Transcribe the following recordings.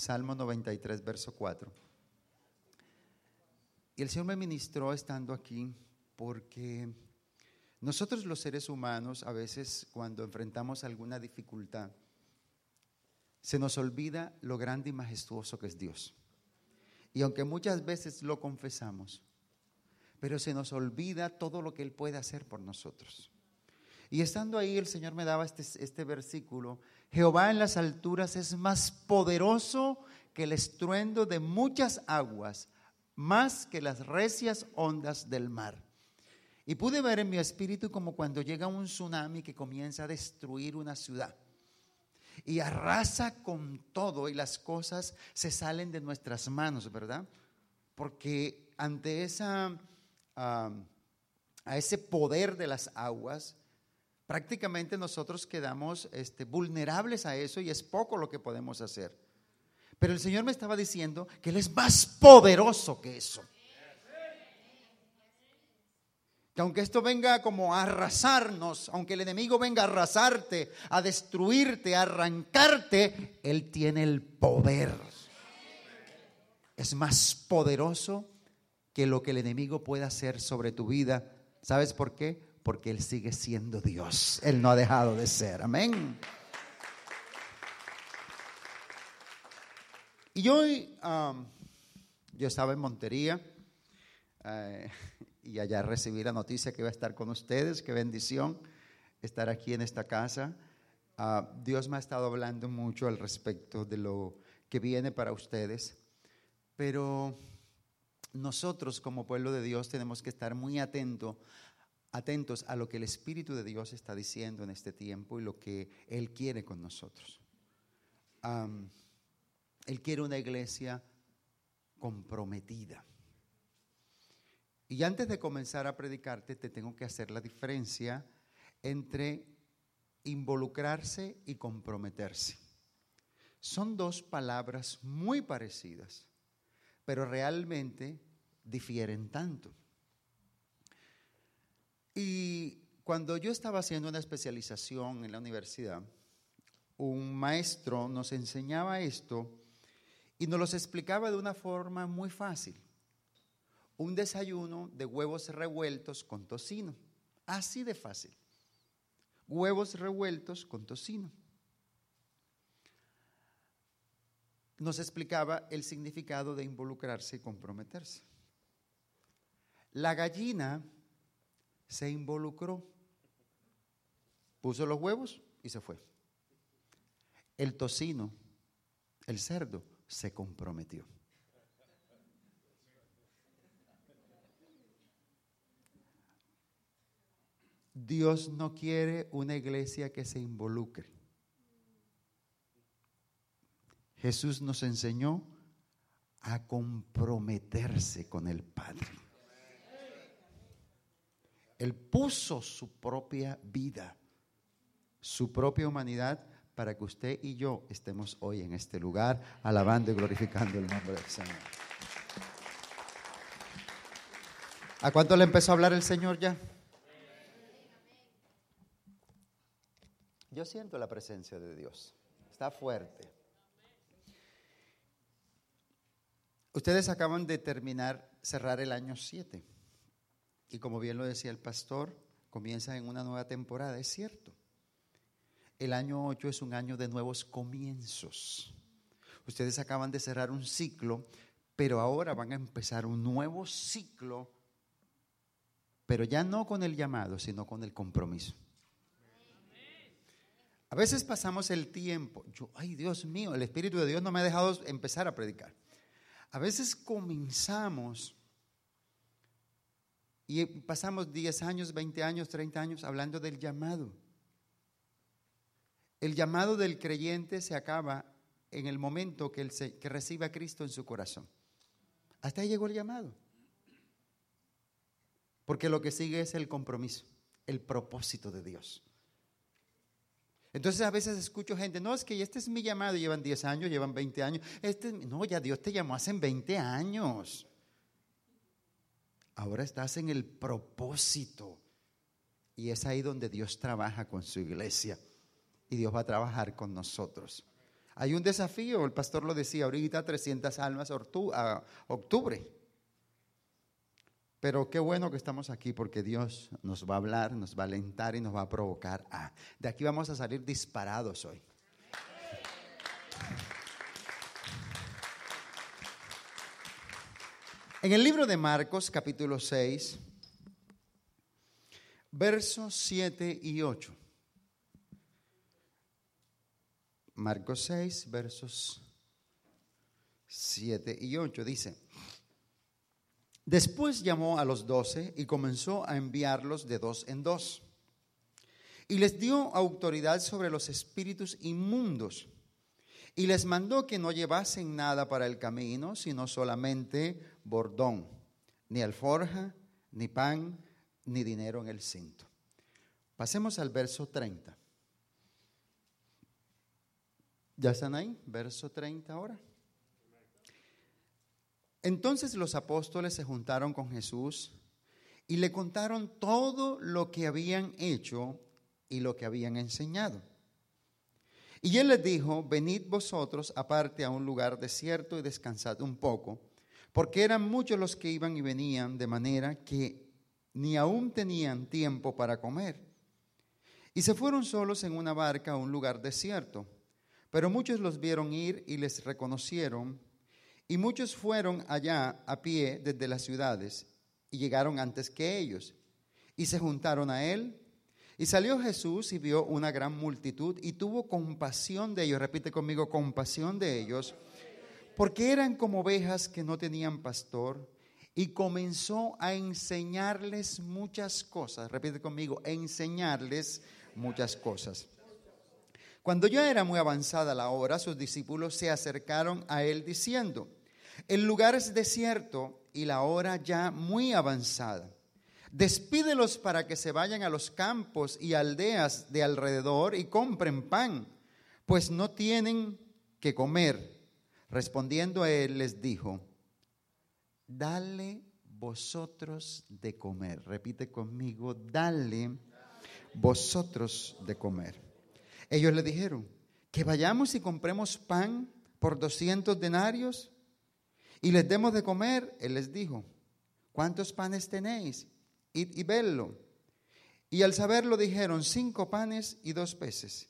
Salmo 93, verso 4. Y el Señor me ministró estando aquí porque nosotros los seres humanos a veces cuando enfrentamos alguna dificultad, se nos olvida lo grande y majestuoso que es Dios. Y aunque muchas veces lo confesamos, pero se nos olvida todo lo que Él puede hacer por nosotros. Y estando ahí, el Señor me daba este, este versículo, Jehová en las alturas es más poderoso que el estruendo de muchas aguas, más que las recias ondas del mar. Y pude ver en mi espíritu como cuando llega un tsunami que comienza a destruir una ciudad y arrasa con todo y las cosas se salen de nuestras manos, ¿verdad? Porque ante esa, a ese poder de las aguas, prácticamente nosotros quedamos este, vulnerables a eso y es poco lo que podemos hacer. Pero el Señor me estaba diciendo que Él es más poderoso que eso aunque esto venga como a arrasarnos, aunque el enemigo venga a arrasarte, a destruirte, a arrancarte, Él tiene el poder. Es más poderoso que lo que el enemigo pueda hacer sobre tu vida. ¿Sabes por qué? Porque Él sigue siendo Dios. Él no ha dejado de ser. Amén. Y hoy um, yo estaba en Montería. Eh, y allá recibí la noticia que iba a estar con ustedes. Qué bendición estar aquí en esta casa. Ah, Dios me ha estado hablando mucho al respecto de lo que viene para ustedes, pero nosotros como pueblo de Dios tenemos que estar muy atentos atentos a lo que el Espíritu de Dios está diciendo en este tiempo y lo que Él quiere con nosotros. él quiere una iglesia comprometida. Y antes de comenzar a predicarte, te tengo que hacer la diferencia entre involucrarse y comprometerse. Son dos palabras muy parecidas, pero realmente difieren tanto. Y cuando yo estaba haciendo una especialización en la universidad, un maestro nos enseñaba esto y nos los explicaba de una forma muy fácil un desayuno de huevos revueltos con tocino. Así de fácil. Huevos revueltos con tocino. Nos explicaba el significado de involucrarse y comprometerse. La gallina se involucró, puso los huevos y se fue. El tocino, el cerdo, se comprometió. Dios no quiere una iglesia que se involucre. Jesús nos enseñó a comprometerse con el Padre. Él puso su propia vida, su propia humanidad, para que usted y yo estemos hoy en este lugar alabando y glorificando el nombre del Señor. ¿A cuánto le empezó a hablar el Señor ya? Yo siento la presencia de Dios. Está fuerte. Ustedes acaban de terminar, cerrar el año 7. Y como bien lo decía el pastor, comienza en una nueva temporada. Es cierto. El año 8 es un año de nuevos comienzos. Ustedes acaban de cerrar un ciclo, pero ahora van a empezar un nuevo ciclo, pero ya no con el llamado, sino con el compromiso. A veces pasamos el tiempo, yo, ay Dios mío, el Espíritu de Dios no me ha dejado empezar a predicar. A veces comenzamos y pasamos 10 años, 20 años, 30 años hablando del llamado. El llamado del creyente se acaba en el momento que, él que recibe a Cristo en su corazón. Hasta ahí llegó el llamado. Porque lo que sigue es el compromiso, el propósito de Dios. Entonces a veces escucho gente, no, es que este es mi llamado, llevan 10 años, llevan 20 años. Este, no, ya Dios te llamó hace 20 años. Ahora estás en el propósito. Y es ahí donde Dios trabaja con su iglesia. Y Dios va a trabajar con nosotros. Hay un desafío, el pastor lo decía ahorita, 300 almas a octubre. Pero qué bueno que estamos aquí porque Dios nos va a hablar, nos va a alentar y nos va a provocar a. De aquí vamos a salir disparados hoy. En el libro de Marcos, capítulo 6, versos 7 y 8. Marcos 6, versos 7 y 8 dice, después llamó a los doce y comenzó a enviarlos de dos en dos. Y les dio autoridad sobre los espíritus inmundos. Y les mandó que no llevasen nada para el camino, sino solamente bordón, ni alforja, ni pan, ni dinero en el cinto. Pasemos al verso 30. ¿Ya están ahí? Verso 30 ahora. Entonces los apóstoles se juntaron con Jesús y le contaron todo lo que habían hecho y lo que habían enseñado. Y él les dijo, venid vosotros aparte a un lugar desierto y descansad un poco, porque eran muchos los que iban y venían, de manera que ni aún tenían tiempo para comer. Y se fueron solos en una barca a un lugar desierto. Pero muchos los vieron ir y les reconocieron, y muchos fueron allá a pie desde las ciudades y llegaron antes que ellos, y se juntaron a él. Y salió Jesús y vio una gran multitud y tuvo compasión de ellos, repite conmigo, compasión de ellos, porque eran como ovejas que no tenían pastor, y comenzó a enseñarles muchas cosas, repite conmigo, enseñarles muchas cosas. Cuando ya era muy avanzada la hora, sus discípulos se acercaron a él diciendo, el lugar es desierto y la hora ya muy avanzada. Despídelos para que se vayan a los campos y aldeas de alrededor y compren pan, pues no tienen que comer. Respondiendo a él les dijo, dale vosotros de comer. Repite conmigo, dale vosotros de comer. Ellos le dijeron, que vayamos y compremos pan por 200 denarios y les demos de comer. Él les dijo, ¿cuántos panes tenéis? Id y verlo. Y al saberlo dijeron, cinco panes y dos peces.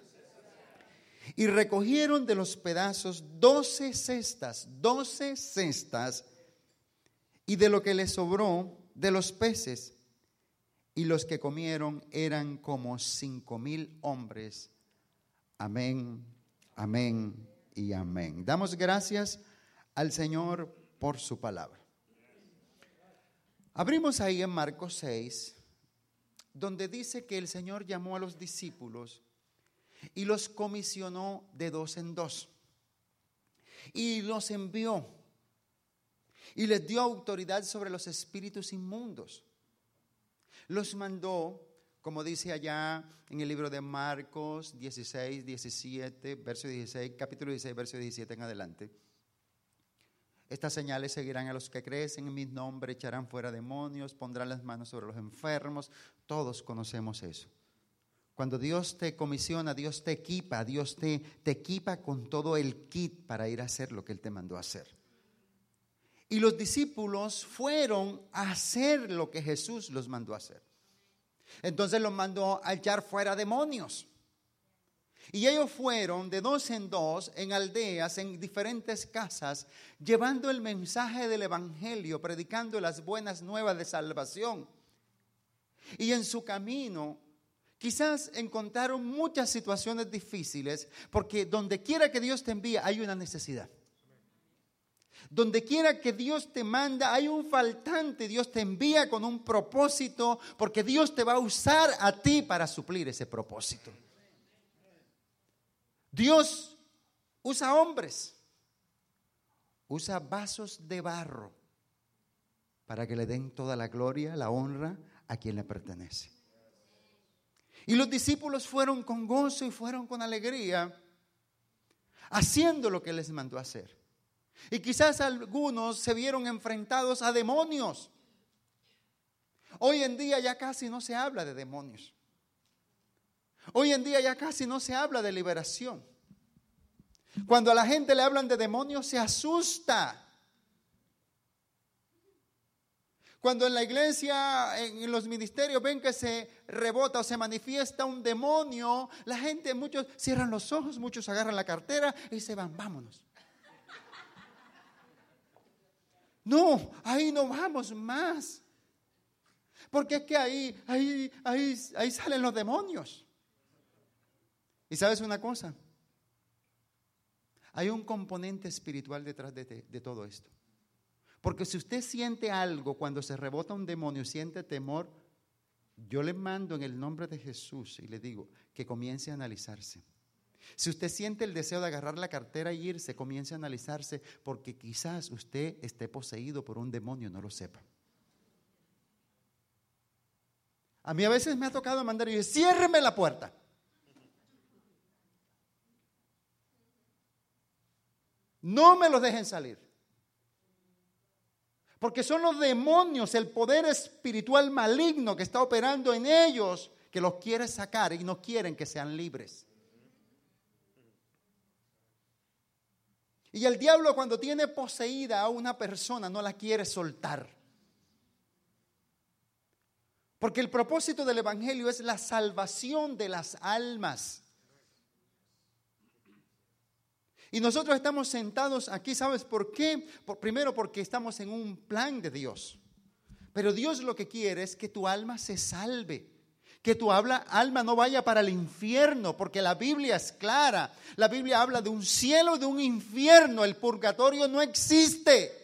Y recogieron de los pedazos doce cestas, doce cestas, y de lo que les sobró de los peces y los que comieron eran como cinco mil hombres. Amén, amén y amén. Damos gracias al Señor por su palabra. Abrimos ahí en Marcos 6, donde dice que el Señor llamó a los discípulos y los comisionó de dos en dos. Y los envió y les dio autoridad sobre los espíritus inmundos los mandó, como dice allá en el libro de Marcos 16, 17, verso 16, capítulo 16, verso 17 en adelante. Estas señales seguirán a los que crecen en mi nombre, echarán fuera demonios, pondrán las manos sobre los enfermos. Todos conocemos eso. Cuando Dios te comisiona, Dios te equipa, Dios te, te equipa con todo el kit para ir a hacer lo que Él te mandó a hacer. Y los discípulos fueron a hacer lo que Jesús los mandó a hacer. Entonces los mandó a echar fuera demonios. Y ellos fueron de dos en dos en aldeas, en diferentes casas, llevando el mensaje del Evangelio, predicando las buenas nuevas de salvación. Y en su camino quizás encontraron muchas situaciones difíciles, porque donde quiera que Dios te envíe hay una necesidad. Donde quiera que Dios te manda, hay un faltante, Dios te envía con un propósito, porque Dios te va a usar a ti para suplir ese propósito. Dios usa hombres, usa vasos de barro para que le den toda la gloria, la honra a quien le pertenece. Y los discípulos fueron con gozo y fueron con alegría haciendo lo que les mandó hacer. Y quizás algunos se vieron enfrentados a demonios. Hoy en día ya casi no se habla de demonios. Hoy en día ya casi no se habla de liberación. Cuando a la gente le hablan de demonios se asusta. Cuando en la iglesia, en los ministerios ven que se rebota o se manifiesta un demonio, la gente, muchos cierran los ojos, muchos agarran la cartera y se van, vámonos. No, ahí no vamos más. Porque es que ahí, ahí, ahí, ahí salen los demonios. Y sabes una cosa, hay un componente espiritual detrás de, de todo esto. Porque si usted siente algo cuando se rebota un demonio, siente temor, yo le mando en el nombre de Jesús y le digo que comience a analizarse. Si usted siente el deseo de agarrar la cartera y irse, comience a analizarse porque quizás usted esté poseído por un demonio, no lo sepa. A mí a veces me ha tocado mandar y decir, ciérreme la puerta. No me los dejen salir. Porque son los demonios, el poder espiritual maligno que está operando en ellos, que los quiere sacar y no quieren que sean libres. Y el diablo cuando tiene poseída a una persona no la quiere soltar. Porque el propósito del Evangelio es la salvación de las almas. Y nosotros estamos sentados aquí, ¿sabes por qué? primero porque estamos en un plan de Dios. Pero Dios lo que quiere es que tu alma se salve. Que tu alma no vaya para el infierno, porque la Biblia es clara. La Biblia habla de un cielo y de un infierno. El purgatorio no existe.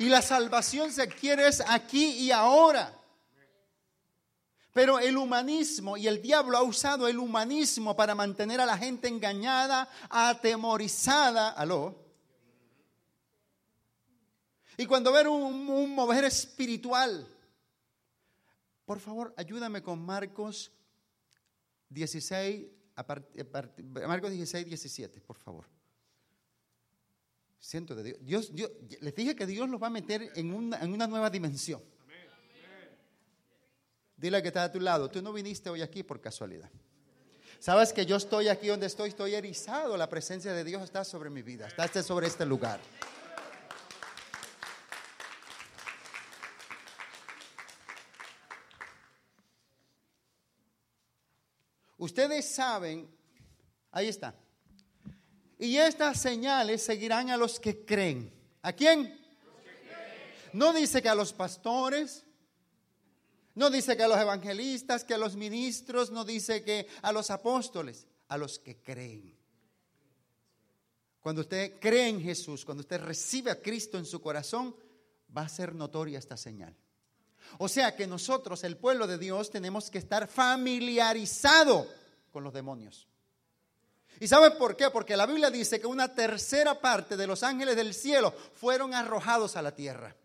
Y la salvación se quiere es aquí y ahora. Pero el humanismo y el diablo ha usado el humanismo para mantener a la gente engañada, atemorizada. ¿Aló? Y cuando ver un, mover espiritual, por favor, ayúdame con Marcos 16, Marcos 16, 17, por favor. Siento de Dios. Dios, les dije que Dios los va a meter en una, en una nueva dimensión. Dile que está a tu lado, tú no viniste hoy aquí por casualidad. Sabes que yo estoy aquí donde estoy, estoy erizado, la presencia de Dios está sobre mi vida, está sobre este lugar. Ustedes saben, ahí está. Y estas señales seguirán a los que creen. ¿A quién? No dice que a los pastores, no dice que a los evangelistas, que a los ministros, no dice que a los apóstoles, a los que creen. Cuando usted cree en Jesús, cuando usted recibe a Cristo en su corazón, va a ser notoria esta señal. O sea que nosotros, el pueblo de Dios, tenemos que estar familiarizado con los demonios. ¿Y sabe por qué? Porque la Biblia dice que una tercera parte de los ángeles del cielo fueron arrojados a la tierra.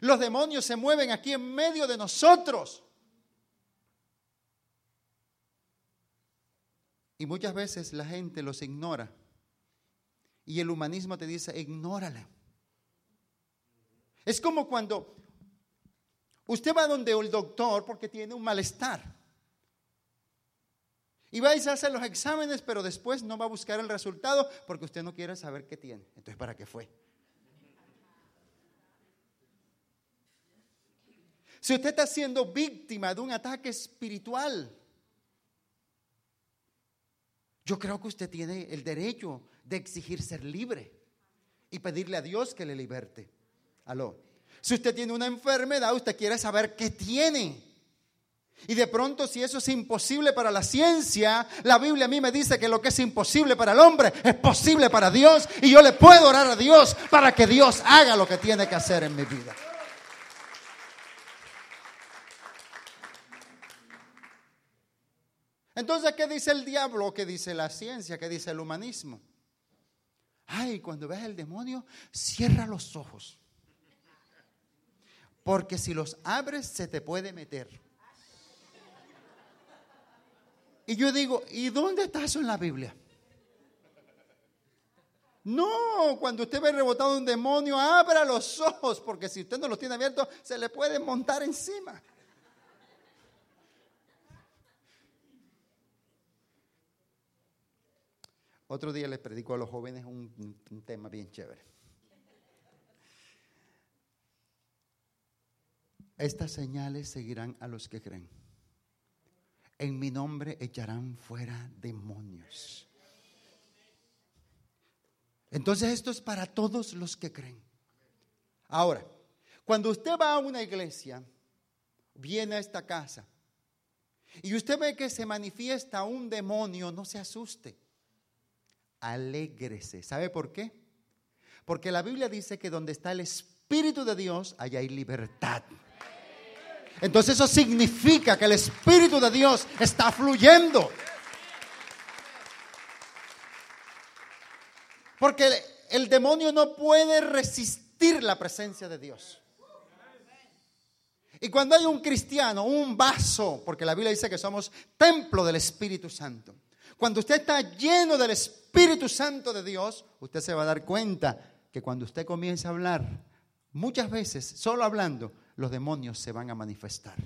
Los demonios se mueven aquí en medio de nosotros. Y muchas veces la gente los ignora. Y el humanismo te dice, ignórala. Es como cuando usted va donde el doctor porque tiene un malestar. Y vais a hacer los exámenes, pero después no va a buscar el resultado porque usted no quiere saber qué tiene. Entonces, ¿para qué fue? Si usted está siendo víctima de un ataque espiritual, yo creo que usted tiene el derecho de exigir ser libre y pedirle a Dios que le liberte. Aló. Si usted tiene una enfermedad, usted quiere saber qué tiene. Y de pronto, si eso es imposible para la ciencia, la Biblia a mí me dice que lo que es imposible para el hombre es posible para Dios. Y yo le puedo orar a Dios para que Dios haga lo que tiene que hacer en mi vida. Entonces, ¿qué dice el diablo? ¿Qué dice la ciencia? ¿Qué dice el humanismo? Ay, cuando veas el demonio, cierra los ojos. Porque si los abres, se te puede meter. Y yo digo, ¿y dónde está eso en la Biblia? No, cuando usted ve rebotado un demonio, abra los ojos, porque si usted no los tiene abiertos, se le puede montar encima. Otro día les predico a los jóvenes un, un tema bien chévere. Estas señales seguirán a los que creen. En mi nombre echarán fuera demonios. Entonces esto es para todos los que creen. Ahora, cuando usted va a una iglesia, viene a esta casa, y usted ve que se manifiesta un demonio, no se asuste. Alégrese. ¿Sabe por qué? Porque la Biblia dice que donde está el Espíritu de Dios, allá hay libertad. Entonces eso significa que el Espíritu de Dios está fluyendo. Porque el, demonio no puede resistir la presencia de Dios. Y cuando hay un cristiano, un vaso, porque la Biblia dice que somos templo del Espíritu Santo. Cuando usted está lleno del Espíritu Santo de Dios, usted se va a dar cuenta que cuando usted comienza a hablar, muchas veces, solo hablando, los demonios se van a manifestar.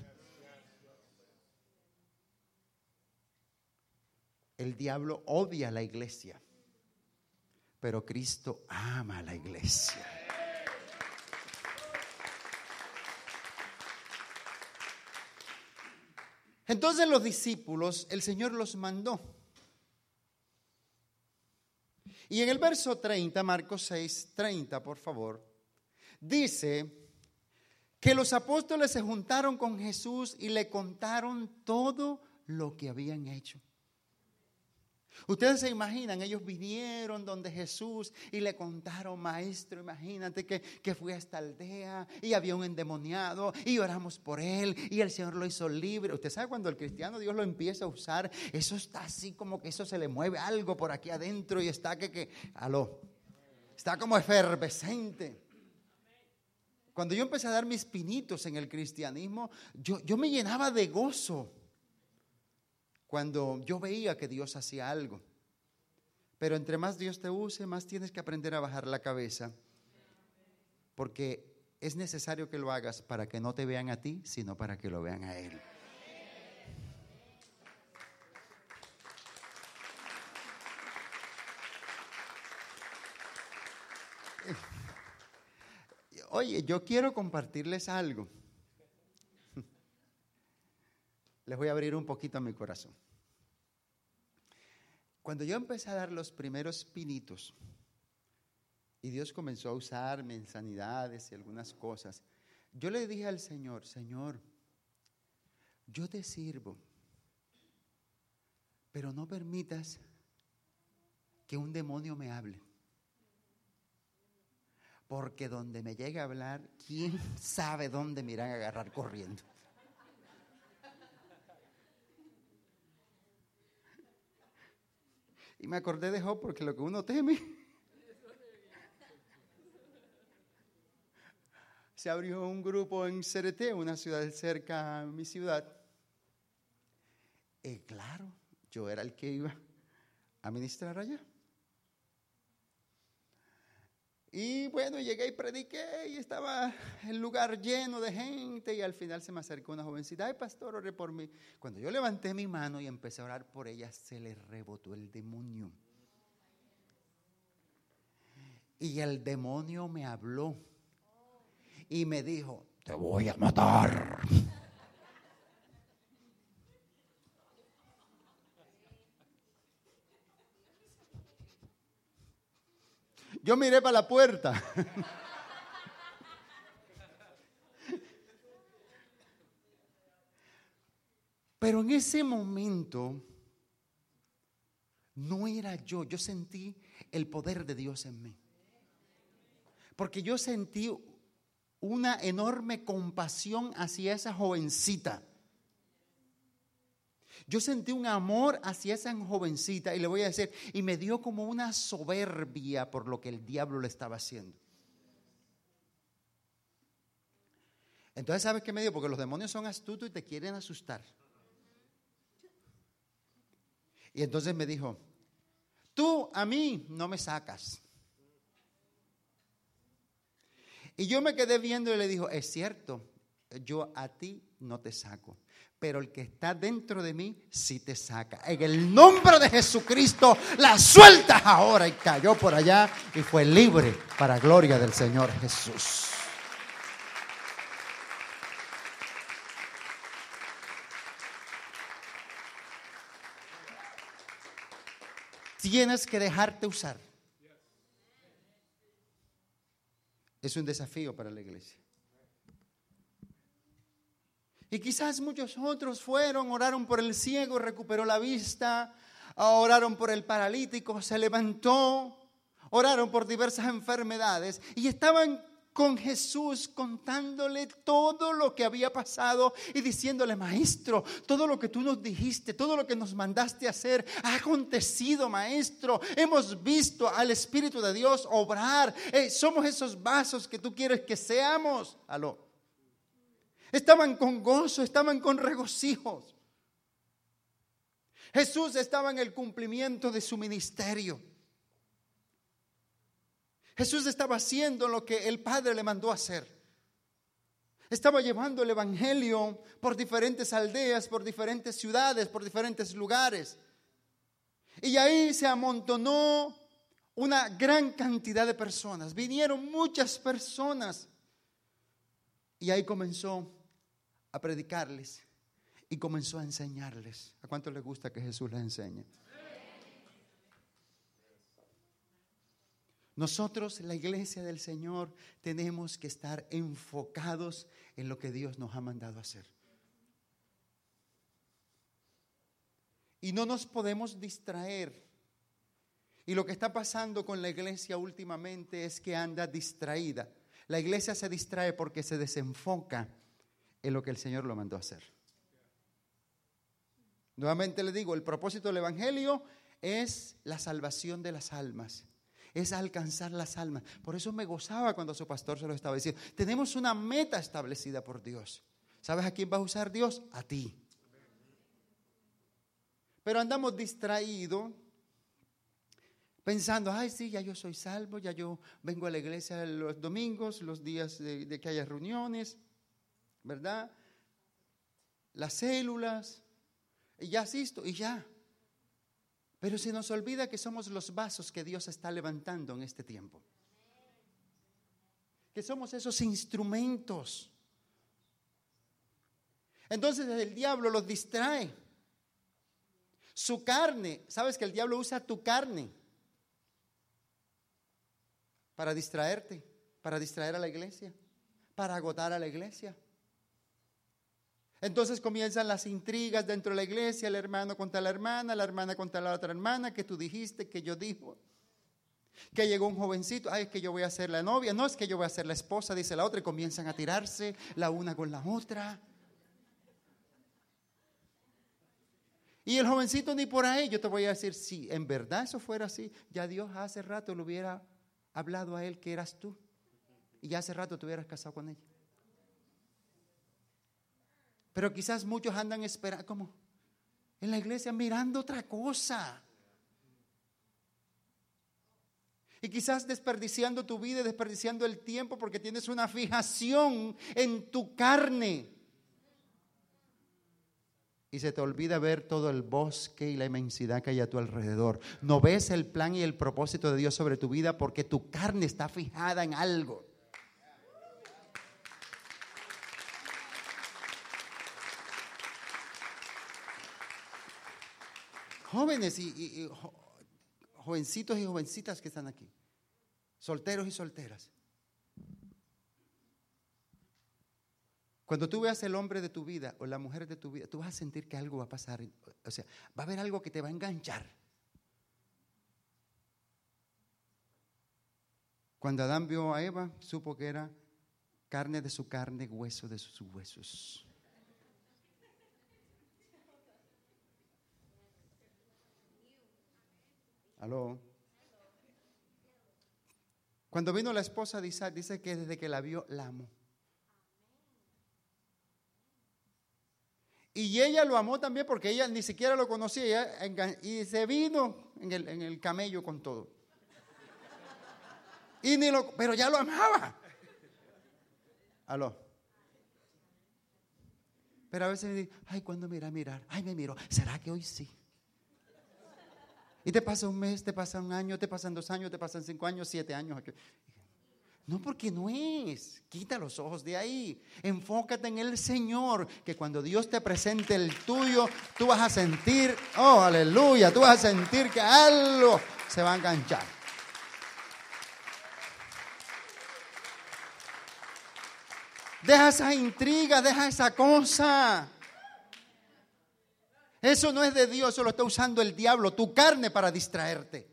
El diablo odia a la iglesia pero Cristo ama a la iglesia. Entonces los discípulos, el Señor los mandó. Y en el verso 30, Marcos 6, 30, por favor, dice que los apóstoles se juntaron con Jesús y le contaron todo lo que habían hecho. Ustedes se imaginan, ellos vinieron donde Jesús y le contaron, maestro, imagínate que, que fui a esta aldea y había un endemoniado y oramos por él y el Señor lo hizo libre. Usted sabe cuando el cristiano Dios lo empieza a usar, eso está así como que eso se le mueve algo por aquí adentro y está que, que, aló, está como efervescente. Cuando yo empecé a dar mis pinitos en el cristianismo, yo, yo me llenaba de gozo cuando yo veía que Dios hacía algo. Pero entre más Dios te use, más tienes que aprender a bajar la cabeza. Porque es necesario que lo hagas para que no te vean a ti, sino para que lo vean a Él. Oye, yo quiero compartirles algo. Les voy a abrir un poquito mi corazón. Cuando yo empecé a dar los primeros pinitos y Dios comenzó a usarme en sanidades y algunas cosas, yo le dije al Señor, Señor, yo te sirvo, pero no permitas que un demonio me hable. Porque donde me llegue a hablar, ¿quién sabe dónde me irán a agarrar corriendo? Y me acordé de Job porque lo que uno teme. Se abrió un grupo en Cerete, una ciudad cerca a mi ciudad. Y claro, yo era el que iba a ministrar allá. Y bueno, llegué y prediqué y estaba el lugar lleno de gente y al final se me acercó una jovencita, ay pastor, ore por mí. Cuando yo levanté mi mano y empecé a orar por ella, se le rebotó el demonio. Y el demonio me habló y me dijo, te voy a matar. Yo miré para la puerta. Pero en ese momento no era yo, yo sentí el poder de Dios en mí. Porque yo sentí una enorme compasión hacia esa jovencita. Yo sentí un amor hacia esa jovencita y le voy a decir, y me dio como una soberbia por lo que el diablo le estaba haciendo. Entonces, ¿sabes qué me dio? Porque los demonios son astutos y te quieren asustar. Y entonces me dijo, tú a mí no me sacas. Y yo me quedé viendo y le dijo, es cierto, yo a ti no te saco, pero el que está dentro de mí sí te saca. En el nombre de Jesucristo, la sueltas ahora y cayó por allá y fue libre para gloria del Señor Jesús. Tienes que dejarte usar. Es un desafío para la iglesia. Y quizás muchos otros fueron, oraron por el ciego, recuperó la vista, oraron por el paralítico, se levantó, oraron por diversas enfermedades y estaban con Jesús contándole todo lo que había pasado y diciéndole, maestro, todo lo que tú nos dijiste, todo lo que nos mandaste hacer, ha acontecido, maestro. Hemos visto al Espíritu de Dios obrar. Eh, somos esos vasos que tú quieres que seamos. Aló. Estaban con gozo, estaban con regocijos. Jesús estaba en el cumplimiento de su ministerio. Jesús estaba haciendo lo que el Padre le mandó hacer. Estaba llevando el Evangelio por diferentes aldeas, por diferentes ciudades, por diferentes lugares. Y ahí se amontonó una gran cantidad de personas. Vinieron muchas personas. Y ahí comenzó a predicarles y comenzó a enseñarles. ¿A cuánto les gusta que Jesús les enseñe? Nosotros, la iglesia del Señor, tenemos que estar enfocados en lo que Dios nos ha mandado hacer. Y no nos podemos distraer. Y lo que está pasando con la iglesia últimamente es que anda distraída. La iglesia se distrae porque se desenfoca en lo que el Señor lo mandó a hacer. Nuevamente le digo, el propósito del Evangelio es la salvación de las almas es alcanzar las almas. Por eso me gozaba cuando su pastor se lo estaba diciendo. Tenemos una meta establecida por Dios. ¿Sabes a quién va a usar Dios? A ti. Pero andamos distraídos pensando, ay, sí, ya yo soy salvo, ya yo vengo a la iglesia los domingos, los días de, de que haya reuniones, ¿verdad? Las células, y ya asisto, y ya. Pero se nos olvida que somos los vasos que Dios está levantando en este tiempo. Que somos esos instrumentos. Entonces el diablo los distrae. Su carne, sabes que el diablo usa tu carne para distraerte, para distraer a la iglesia, para agotar a la iglesia. Entonces comienzan las intrigas dentro de la iglesia, el hermano contra la hermana, la hermana contra la otra hermana, que tú dijiste, que yo dijo. Que llegó un jovencito, ay, es que yo voy a ser la novia, no es que yo voy a ser la esposa, dice la otra, y comienzan a tirarse la una con la otra. Y el jovencito ni por ahí, yo te voy a decir, si en verdad eso fuera así, ya Dios hace rato le hubiera hablado a él que eras tú. Y ya hace rato te hubieras casado con ella. Pero quizás muchos andan esperando, como en la iglesia mirando otra cosa. Y quizás desperdiciando tu vida, desperdiciando el tiempo porque tienes una fijación en tu carne. Y se te olvida ver todo el bosque y la inmensidad que hay a tu alrededor. No ves el plan y el propósito de Dios sobre tu vida porque tu carne está fijada en algo. Jóvenes y, jovencitos y jovencitas que están aquí, solteros y solteras. Cuando tú veas el hombre de tu vida o la mujer de tu vida, tú vas a sentir que algo va a pasar. O sea, va a haber algo que te va a enganchar. Cuando Adán vio a Eva, supo que era carne de su carne, hueso de sus huesos. Aló. Cuando vino la esposa de Isaac, dice que desde que la vio, la amó. Y ella lo amó también porque ella ni siquiera lo conocía y se vino en el, en el camello con todo. Y ni lo, pero ya lo amaba. Aló. Pero a veces me dice, ay, ¿cuándo me a mirar? Ay, me miro. ¿Será que hoy sí? Y te pasa un mes, te pasa un año, te pasan dos años, te pasan cinco años, siete años. No, porque no es. Quita los ojos de ahí. Enfócate en el Señor, que cuando Dios te presente el tuyo, tú vas a sentir, oh, aleluya, tú vas a sentir que algo se va a enganchar. Deja esa intriga, deja esa cosa. Eso no es de Dios, eso lo está usando el diablo, tu carne para distraerte.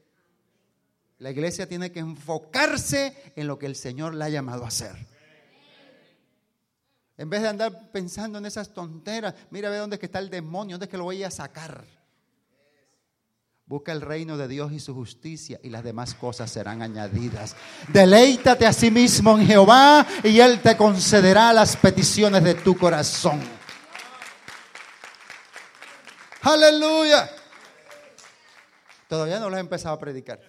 La iglesia tiene que enfocarse en lo que el Señor le ha llamado a hacer. En vez de andar pensando en esas tonteras, mira ve dónde está el demonio, dónde es que lo voy a sacar. Busca el reino de Dios y su justicia y las demás cosas serán añadidas. Deleítate a sí mismo en Jehová y Él te concederá las peticiones de tu corazón. Aleluya. Todavía no lo he empezado a predicar.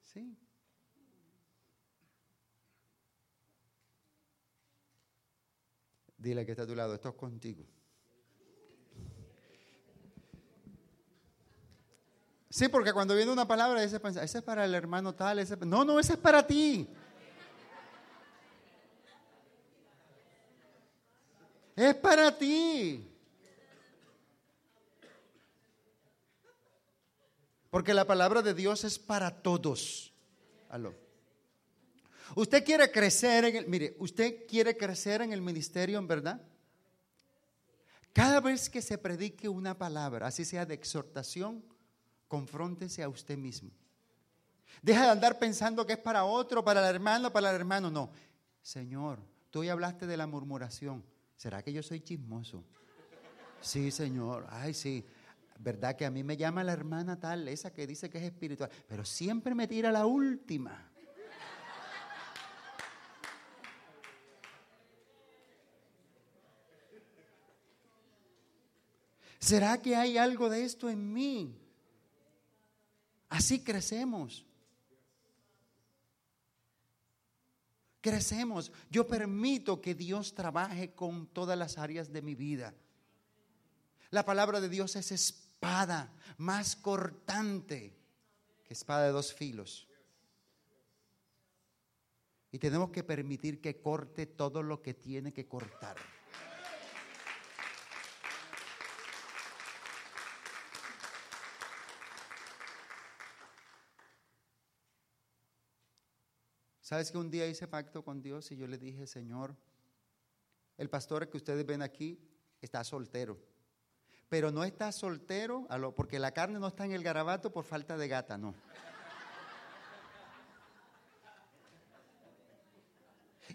Sí. Dile que está a tu lado, esto es contigo. Sí, porque cuando viene una palabra, ese es para el hermano tal, ese, no, no, ese es para ti. Es para ti. Porque la palabra de Dios es para todos. Aló. Usted quiere crecer en el, mire, usted quiere crecer en el ministerio, en verdad. Cada vez que se predique una palabra, así sea de exhortación, confróntese a usted mismo. Deja de andar pensando que es para otro, para el hermano, para el hermano. No. Señor, tú hoy hablaste de la murmuración. ¿Será que yo soy chismoso? Sí, Señor. Ay, sí. ¿Verdad que a mí me llama la hermana tal, esa que dice que es espiritual? Pero siempre me tira la última. ¿Será que hay algo de esto en mí? Así crecemos. Crecemos. Yo permito que Dios trabaje con todas las áreas de mi vida. La palabra de Dios es espada más cortante que espada de dos filos. Y tenemos que permitir que corte todo lo que tiene que cortar. ¿Sabes que un día hice pacto con Dios y yo le dije, Señor, el pastor que ustedes ven aquí está soltero, pero no está soltero porque la carne no está en el garabato por falta de gata, no.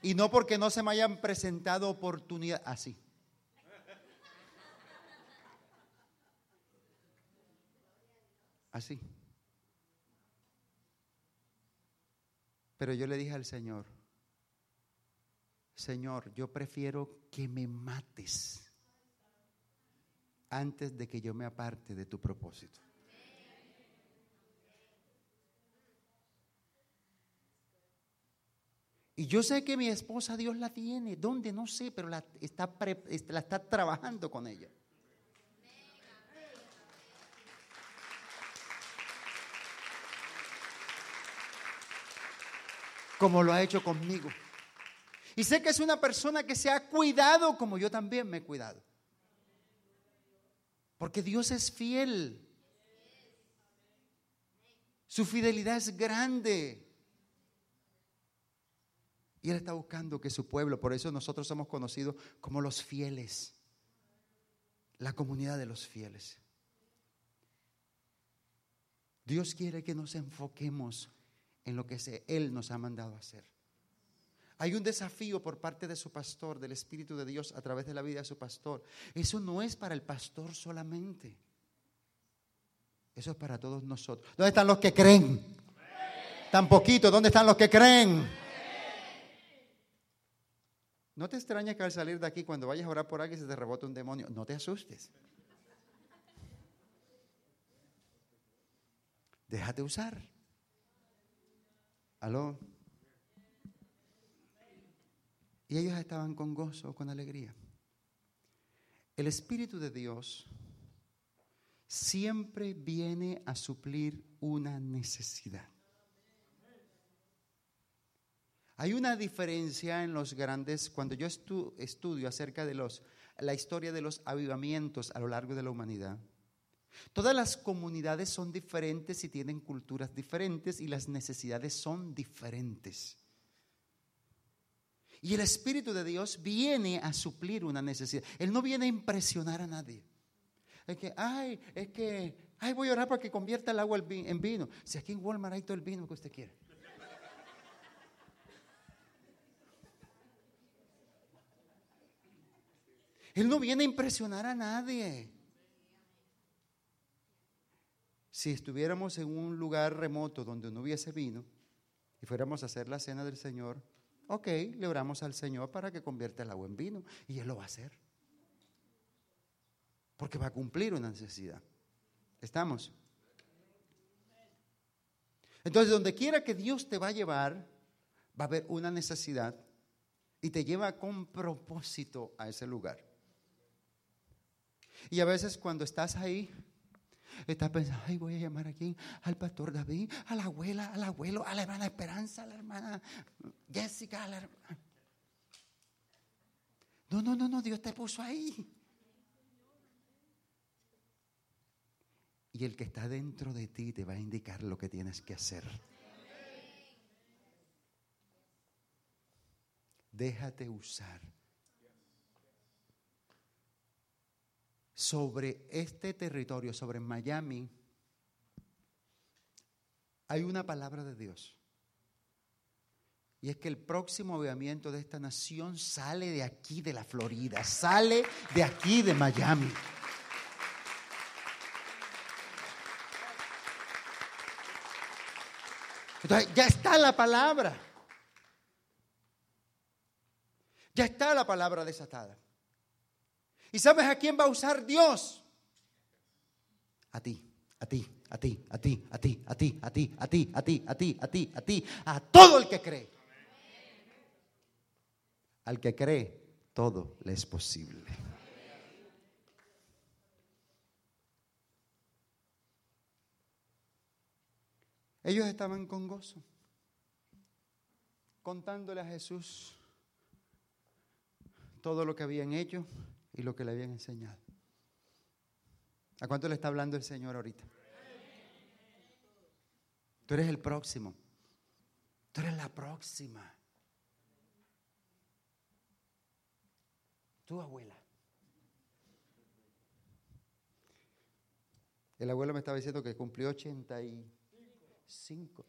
Y no porque no se me hayan presentado oportunidades, así. Así. Pero yo le dije al Señor, Señor, yo prefiero que me mates antes de que yo me aparte de tu propósito. Y yo sé que mi esposa Dios la tiene, ¿dónde? No sé, pero la está, la está trabajando con ella. Como lo ha hecho conmigo. Y sé que es una persona que se ha cuidado como yo también me he cuidado. Porque Dios es fiel. Su fidelidad es grande. Y Él está buscando que su pueblo, por eso nosotros somos conocidos como los fieles, la comunidad de los fieles. Dios quiere que nos enfoquemos en lo que Él nos ha mandado hacer. Hay un desafío por parte de su pastor, del Espíritu de Dios a través de la vida de su pastor. Eso no es para el pastor solamente. Eso es para todos nosotros. ¿Dónde están los que creen? Tan poquito, ¿dónde están los que creen? No te extrañes que al salir de aquí, cuando vayas a orar por alguien, se te rebota un demonio. No te asustes. Déjate usar. Aló. Y ellos estaban con gozo, con alegría. El Espíritu de Dios siempre viene a suplir una necesidad. Hay una diferencia en los grandes, cuando yo estudio acerca de los, la historia de los avivamientos a lo largo de la humanidad. Todas las comunidades son diferentes y tienen culturas diferentes y las necesidades son diferentes. Y el Espíritu de Dios viene a suplir una necesidad. Él no viene a impresionar a nadie. Es que, ay, es que, ay, voy a orar para que convierta el agua en vino. Si aquí en Walmart hay todo el vino que usted quiere. Él no viene a impresionar a nadie. Si estuviéramos en un lugar remoto donde no hubiese vino y fuéramos a hacer la cena del Señor, ok, le oramos al Señor para que convierta el agua en vino y Él lo va a hacer. Porque va a cumplir una necesidad. ¿Estamos? Entonces, donde quiera que Dios te va a llevar, va a haber una necesidad y te lleva con propósito a ese lugar. Y a veces cuando estás ahí, estás pensando, ay, voy a llamar aquí al pastor David, a la abuela, al abuelo, a la hermana Esperanza, a la hermana Jessica, a la hermana. No, no, no, no, Dios te puso ahí. Y el que está dentro de ti te va a indicar lo que tienes que hacer. Déjate usar. Sobre este territorio, sobre Miami, hay una palabra de Dios. Y es que el próximo avivamiento de esta nación sale de aquí, de la Florida, sale de aquí, de Miami. Entonces, ya está la palabra. Ya está la palabra desatada. ¿Y sabes a quién va a usar Dios? A ti, a ti, a ti, a ti, a ti, a ti, a ti, a ti, a ti, a ti, a ti, a ti, a todo el que cree. Al que cree, todo le es posible. Ellos estaban con gozo, contándole a Jesús todo lo que habían hecho y lo que le habían enseñado. ¿A cuánto le está hablando el Señor ahorita? Tú eres el próximo. Tú eres la próxima. Tu abuela. El abuelo me estaba diciendo que cumplió 85.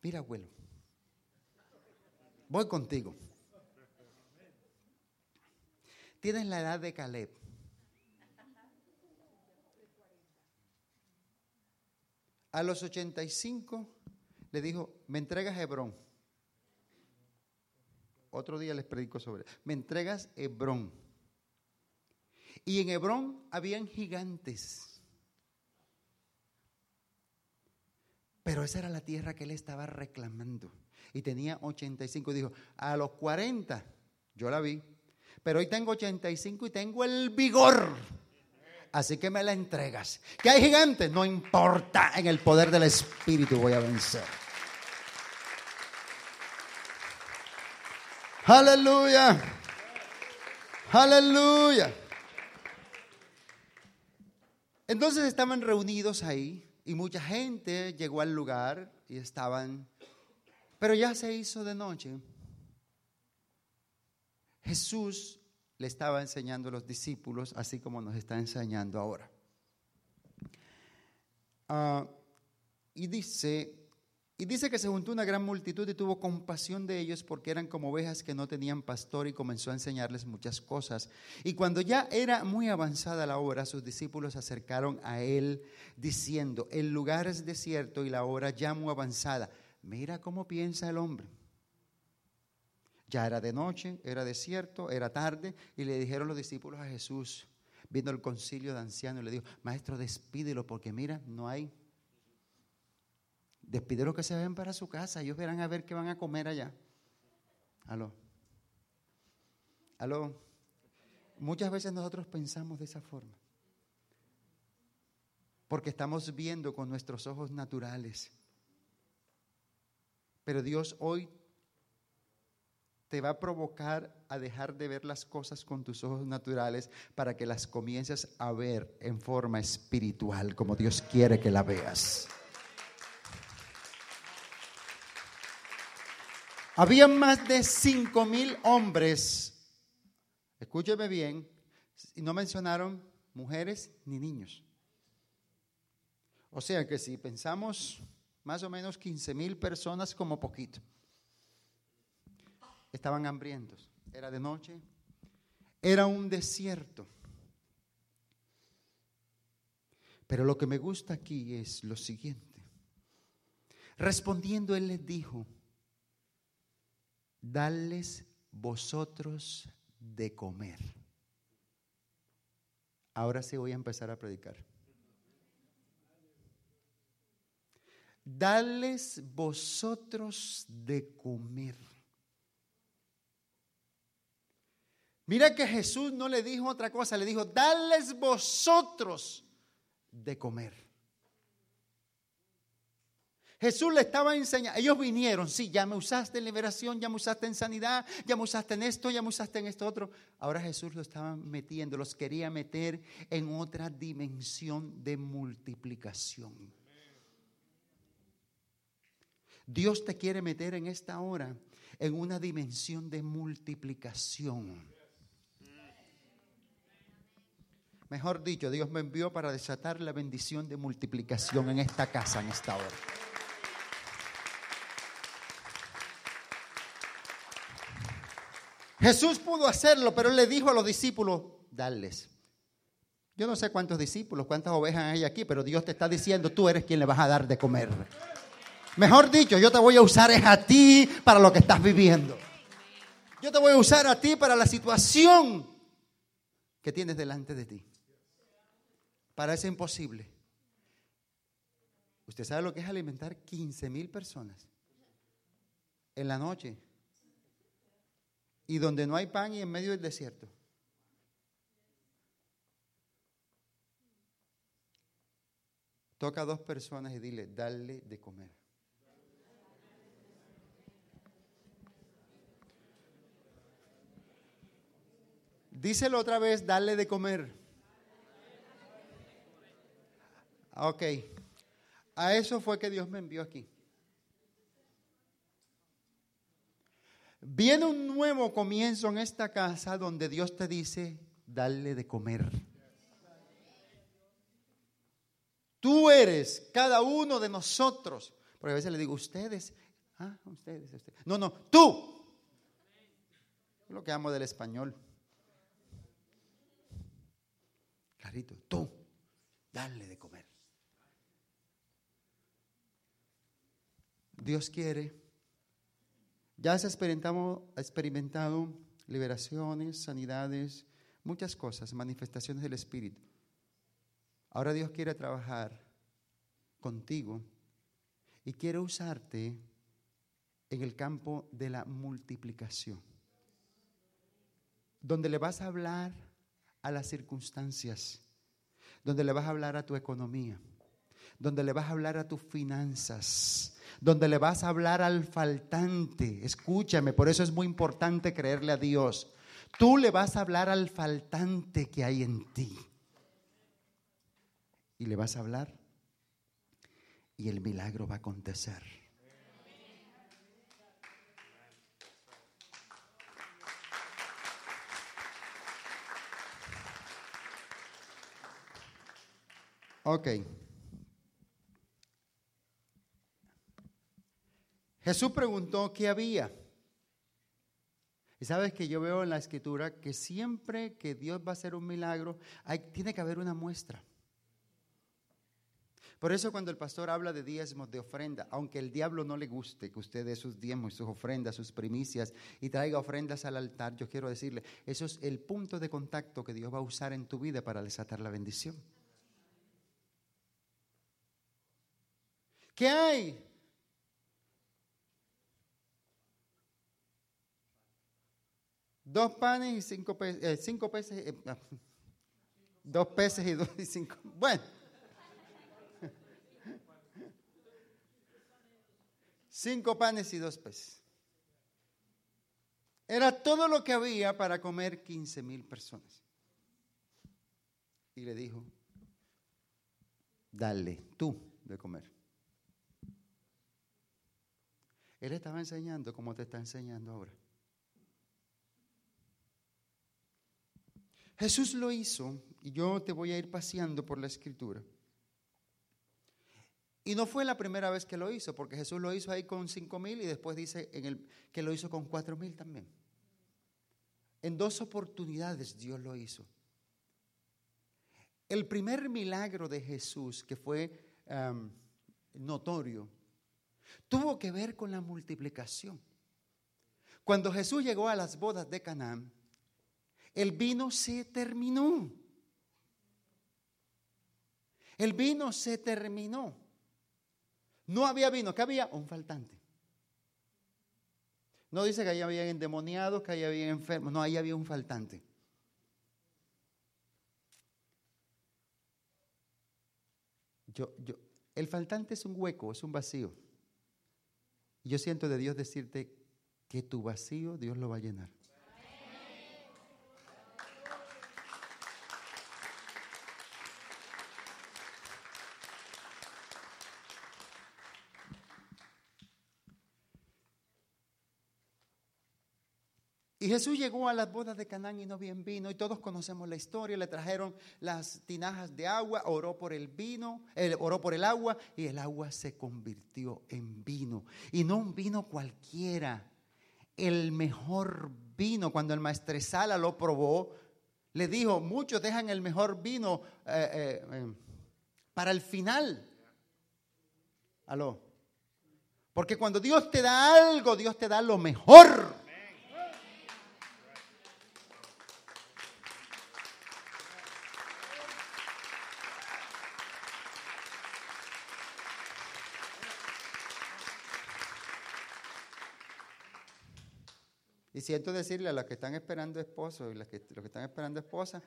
Mira, abuelo, voy contigo. Tienes la edad de Caleb. A los 85 le dijo, me entregas Hebrón. Otro día les predico sobre. Me entregas Hebrón. Y en Hebrón habían gigantes. Pero esa era la tierra que él estaba reclamando. Y tenía 85. Y dijo, a los 40, yo la vi, pero hoy tengo 85 y tengo el vigor. Así que me la entregas. Que hay gigantes, no importa, en el poder del Espíritu voy a vencer. Aleluya. Aleluya. Entonces estaban reunidos ahí y mucha gente llegó al lugar y estaban, pero ya se hizo de noche. Jesús le estaba enseñando a los discípulos, así como nos está enseñando ahora. Ah, y dice Y dice que se juntó una gran multitud y tuvo compasión de ellos porque eran como ovejas que no tenían pastor y comenzó a enseñarles muchas cosas. Y cuando ya era muy avanzada la hora, sus discípulos se acercaron a él diciendo, el lugar es desierto y la hora ya muy avanzada. Mira cómo piensa el hombre. Ya era de noche, era desierto, era tarde y le dijeron los discípulos a Jesús, viendo el concilio de ancianos, le dijo, maestro, despídelo porque mira, no hay Despídelo que se vayan para su casa. Ellos verán a ver qué van a comer allá. Aló. Aló. Muchas veces nosotros pensamos de esa forma. Porque estamos viendo con nuestros ojos naturales. Pero Dios hoy te va a provocar a dejar de ver las cosas con tus ojos naturales para que las comiences a ver en forma espiritual, como Dios quiere que la veas. Había más de cinco mil hombres, escúcheme bien, y no mencionaron mujeres ni niños. O sea que si pensamos más o menos 15 mil personas como poquito, estaban hambrientos, era de noche, era un desierto. Pero lo que me gusta aquí es lo siguiente. Respondiendo, él les dijo, Dales vosotros de comer. Ahora sí voy a empezar a predicar. Dales vosotros de comer. Mira que Jesús no le dijo otra cosa, le dijo, dales vosotros de comer. Jesús le estaba enseñando, ellos vinieron, sí, ya me usaste en liberación, ya me usaste en sanidad, ya me usaste en esto, ya me usaste en esto otro. Ahora Jesús lo estaba metiendo, los quería meter en otra dimensión de multiplicación. Dios te quiere meter en esta hora en una dimensión de multiplicación. Mejor dicho, Dios me envió para desatar la bendición de multiplicación en esta casa, en esta hora. Jesús pudo hacerlo, pero él le dijo a los discípulos, darles. Yo no sé cuántos discípulos, cuántas ovejas hay aquí, pero Dios te está diciendo, tú eres quien le vas a dar de comer. Mejor dicho, yo te voy a usar a ti para lo que estás viviendo. Yo te voy a usar a ti para la situación que tienes delante de ti. Parece imposible. Usted sabe lo que es alimentar 15 mil personas en la noche y donde no hay pan y en medio del desierto. Toca a dos personas y dile, dale de comer. Díselo otra vez, dale de comer. Ok. A eso fue que Dios me envió aquí. Viene un nuevo comienzo en esta casa donde Dios te dice, dale de comer. Tú eres cada uno de nosotros. Porque a veces le digo, ustedes, ah, ustedes, ustedes. No, no, tú. Es lo que amo del español. Clarito, tú, dale de comer. Dios quiere ya has experimentado, experimentado liberaciones, sanidades, muchas cosas, manifestaciones del Espíritu. Ahora Dios quiere trabajar contigo y quiere usarte en el campo de la multiplicación, donde le vas a hablar a las circunstancias, donde le vas a hablar a tu economía, donde le vas a hablar a tus finanzas, donde le vas a hablar al faltante. Escúchame, por eso es muy importante creerle a Dios. Tú le vas a hablar al faltante que hay en ti. Y le vas a hablar y el milagro va a acontecer. Ok. Jesús preguntó qué había. Y sabes que yo veo en la escritura que siempre que Dios va a hacer un milagro, tiene que haber una muestra. Por eso cuando el pastor habla de diezmos, de ofrenda, aunque el diablo no le guste que usted dé sus diezmos, sus ofrendas, sus primicias y traiga ofrendas al altar, yo quiero decirle, eso es el punto de contacto que Dios va a usar en tu vida para desatar la bendición. ¿Qué hay? Dos panes y cinco peces, eh, cinco peces, ah, dos peces y dos y cinco. Bueno. cinco panes y dos peces. Era todo lo que había para comer 15 mil personas. Y le dijo, dale tú de comer. Él estaba enseñando como te está enseñando ahora. Jesús lo hizo y yo te voy a ir paseando por la escritura. Y no fue la primera vez que lo hizo, porque Jesús lo hizo ahí con cinco mil y después dice en el, que lo hizo con cuatro mil también. En dos oportunidades Dios lo hizo. El primer milagro de Jesús, que fue notorio, tuvo que ver con la multiplicación. Cuando Jesús llegó a las bodas de Canaán, el vino se terminó. El vino se terminó. No había vino, ¿qué había? Un faltante. No dice que ahí había endemoniados, que ahí había enfermos, no, ahí había un faltante. Yo, yo, el faltante es un hueco, es un vacío. Yo siento de Dios decirte que tu vacío Dios lo va a llenar. Y Jesús llegó a las bodas de Canaán y no bien vino, y todos conocemos la historia. Le trajeron las tinajas de agua, oró por el vino, oró por el agua, y el agua se convirtió en vino. Y no un vino cualquiera, el mejor vino. Cuando el maestresala lo probó, le dijo: Muchos dejan el mejor vino eh, eh, eh, para el final. Aló. Porque cuando Dios te da algo, Dios te da lo mejor. Siento decirle a los que están esperando esposo y los que, los que están esperando esposa,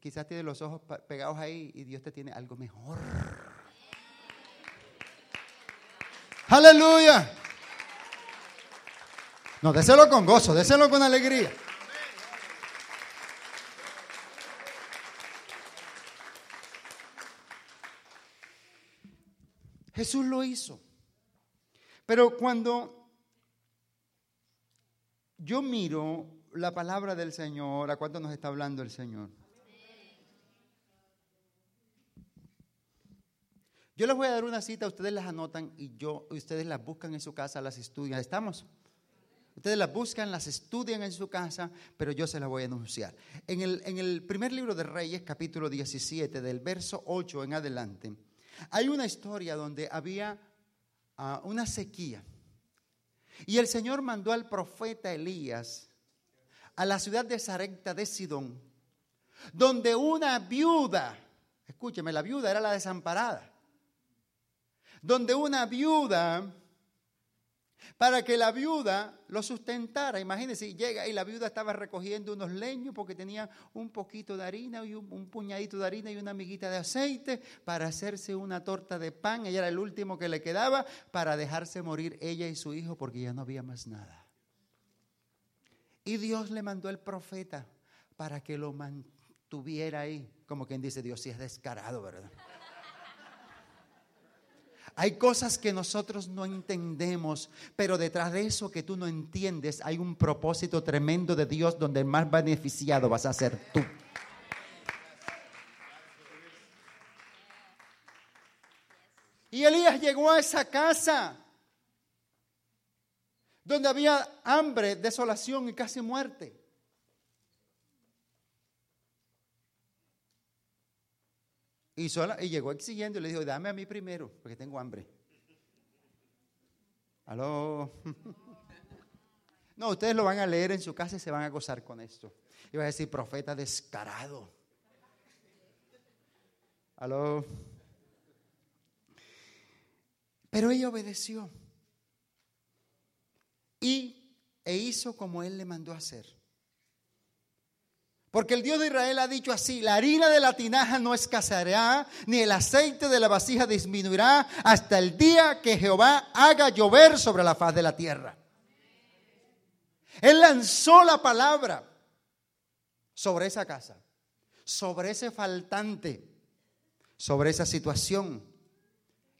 quizás tiene los ojos pegados ahí y Dios te tiene algo mejor. Aleluya. No, déselo con gozo, déselo con alegría. Jesús lo hizo. Pero cuando yo miro la palabra del Señor, a cuánto nos está hablando el Señor. Yo les voy a dar una cita, ustedes las anotan y yo, ustedes las buscan en su casa, las estudian. ¿Estamos? Ustedes las buscan, las estudian en su casa, pero yo se las voy a anunciar. En el, en el primer libro de Reyes, capítulo 17, del verso 8 en adelante, hay una historia donde había ah, una sequía. Y el Señor mandó al profeta Elías a la ciudad de Sarepta de Sidón, donde una viuda, escúcheme, la viuda era la desamparada, donde una viuda para que la viuda lo sustentara. Imagínense, llega y la viuda estaba recogiendo unos leños porque tenía un poquito de harina y un, puñadito de harina y una amiguita de aceite para hacerse una torta de pan. Ella era el último que le quedaba para dejarse morir ella y su hijo porque ya no había más nada. Y Dios le mandó el profeta para que lo mantuviera ahí. Como quien dice, Dios sí es descarado, ¿verdad? Hay cosas que nosotros no entendemos, pero detrás de eso que tú no entiendes hay un propósito tremendo de Dios donde el más beneficiado vas a ser tú. Y Elías llegó a esa casa donde había hambre, desolación y casi muerte. Y, llegó exigiendo y le dijo, dame a mí primero, porque tengo hambre. Aló. No, ustedes lo van a leer en su casa y se van a gozar con esto. Y va a decir, profeta descarado. Aló. Pero ella obedeció. Y e hizo como él le mandó hacer. Porque el Dios de Israel ha dicho así, la harina de la tinaja no escaseará, ni el aceite de la vasija disminuirá hasta el día que Jehová haga llover sobre la faz de la tierra. Él lanzó la palabra sobre esa casa, sobre ese faltante, sobre esa situación.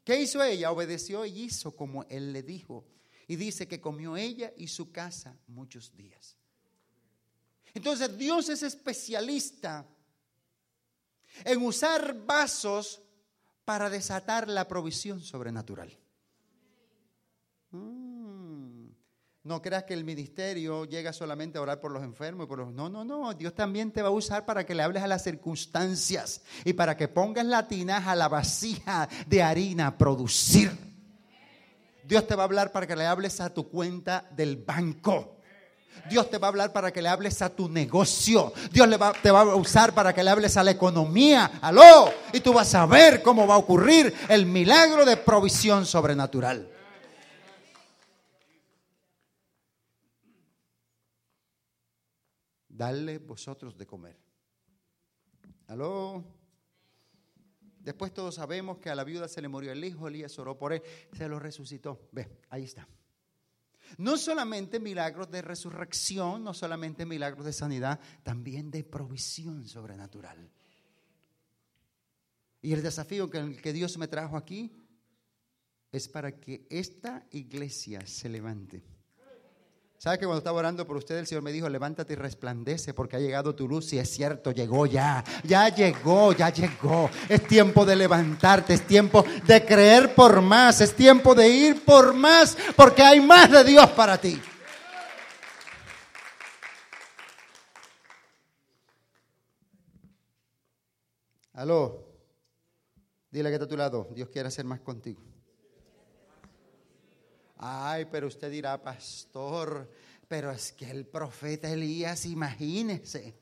¿Qué hizo ella? Obedeció y hizo como él le dijo. Y dice que comió ella y su casa muchos días. Entonces Dios es especialista en usar vasos para desatar la provisión sobrenatural. Mm. No creas que el ministerio llega solamente a orar por los enfermos. Por los... No, no, no. Dios también te va a usar para que le hables a las circunstancias y para que pongas la tinaja, la vasija de harina a producir. Dios te va a hablar para que le hables a tu cuenta del banco. Dios te va a hablar para que le hables a tu negocio. Dios te va a usar para que le hables a la economía. Aló. Y tú vas a ver cómo va a ocurrir el milagro de provisión sobrenatural. Dale vosotros de comer. Aló. Después todos sabemos que a la viuda se le murió el hijo, Elías oró por él, se lo resucitó. Ve, ahí está. No solamente milagros de resurrección, no solamente milagros de sanidad, también de provisión sobrenatural. Y el desafío que, Dios me trajo aquí es para que esta iglesia se levante ¿Sabe que cuando estaba orando por usted, el Señor me dijo, levántate y resplandece porque ha llegado tu luz? Y es cierto, llegó ya, ya llegó, ya llegó. Es tiempo de levantarte, es tiempo de creer por más, es tiempo de ir por más, porque hay más de Dios para ti. Aló, dile que está a tu lado, Dios quiere hacer más contigo. Ay, pero usted dirá, pastor, pero es que el profeta Elías, imagínese.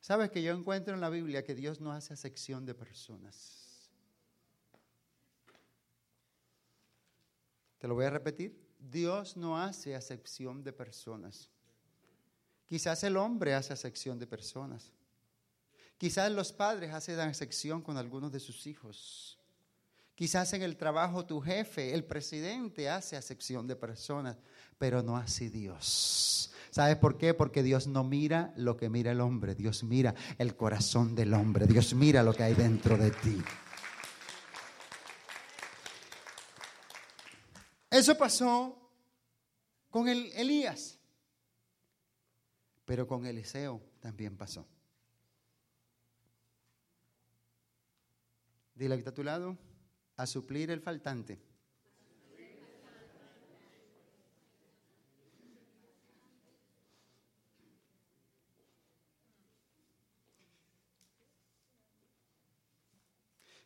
¿Sabes que yo encuentro en la Biblia que Dios no hace acepción de personas? Te lo voy a repetir. Dios no hace acepción de personas. Quizás el hombre hace acepción de personas. Quizás los padres hacen acepción con algunos de sus hijos. Quizás en el trabajo tu jefe, el presidente hace acepción de personas, pero no así Dios. ¿Sabes por qué? Porque Dios no mira lo que mira el hombre, Dios mira el corazón del hombre, Dios mira lo que hay dentro de ti. Eso pasó con el Elías, pero con Eliseo también pasó. Dile que está a tu lado a suplir el faltante.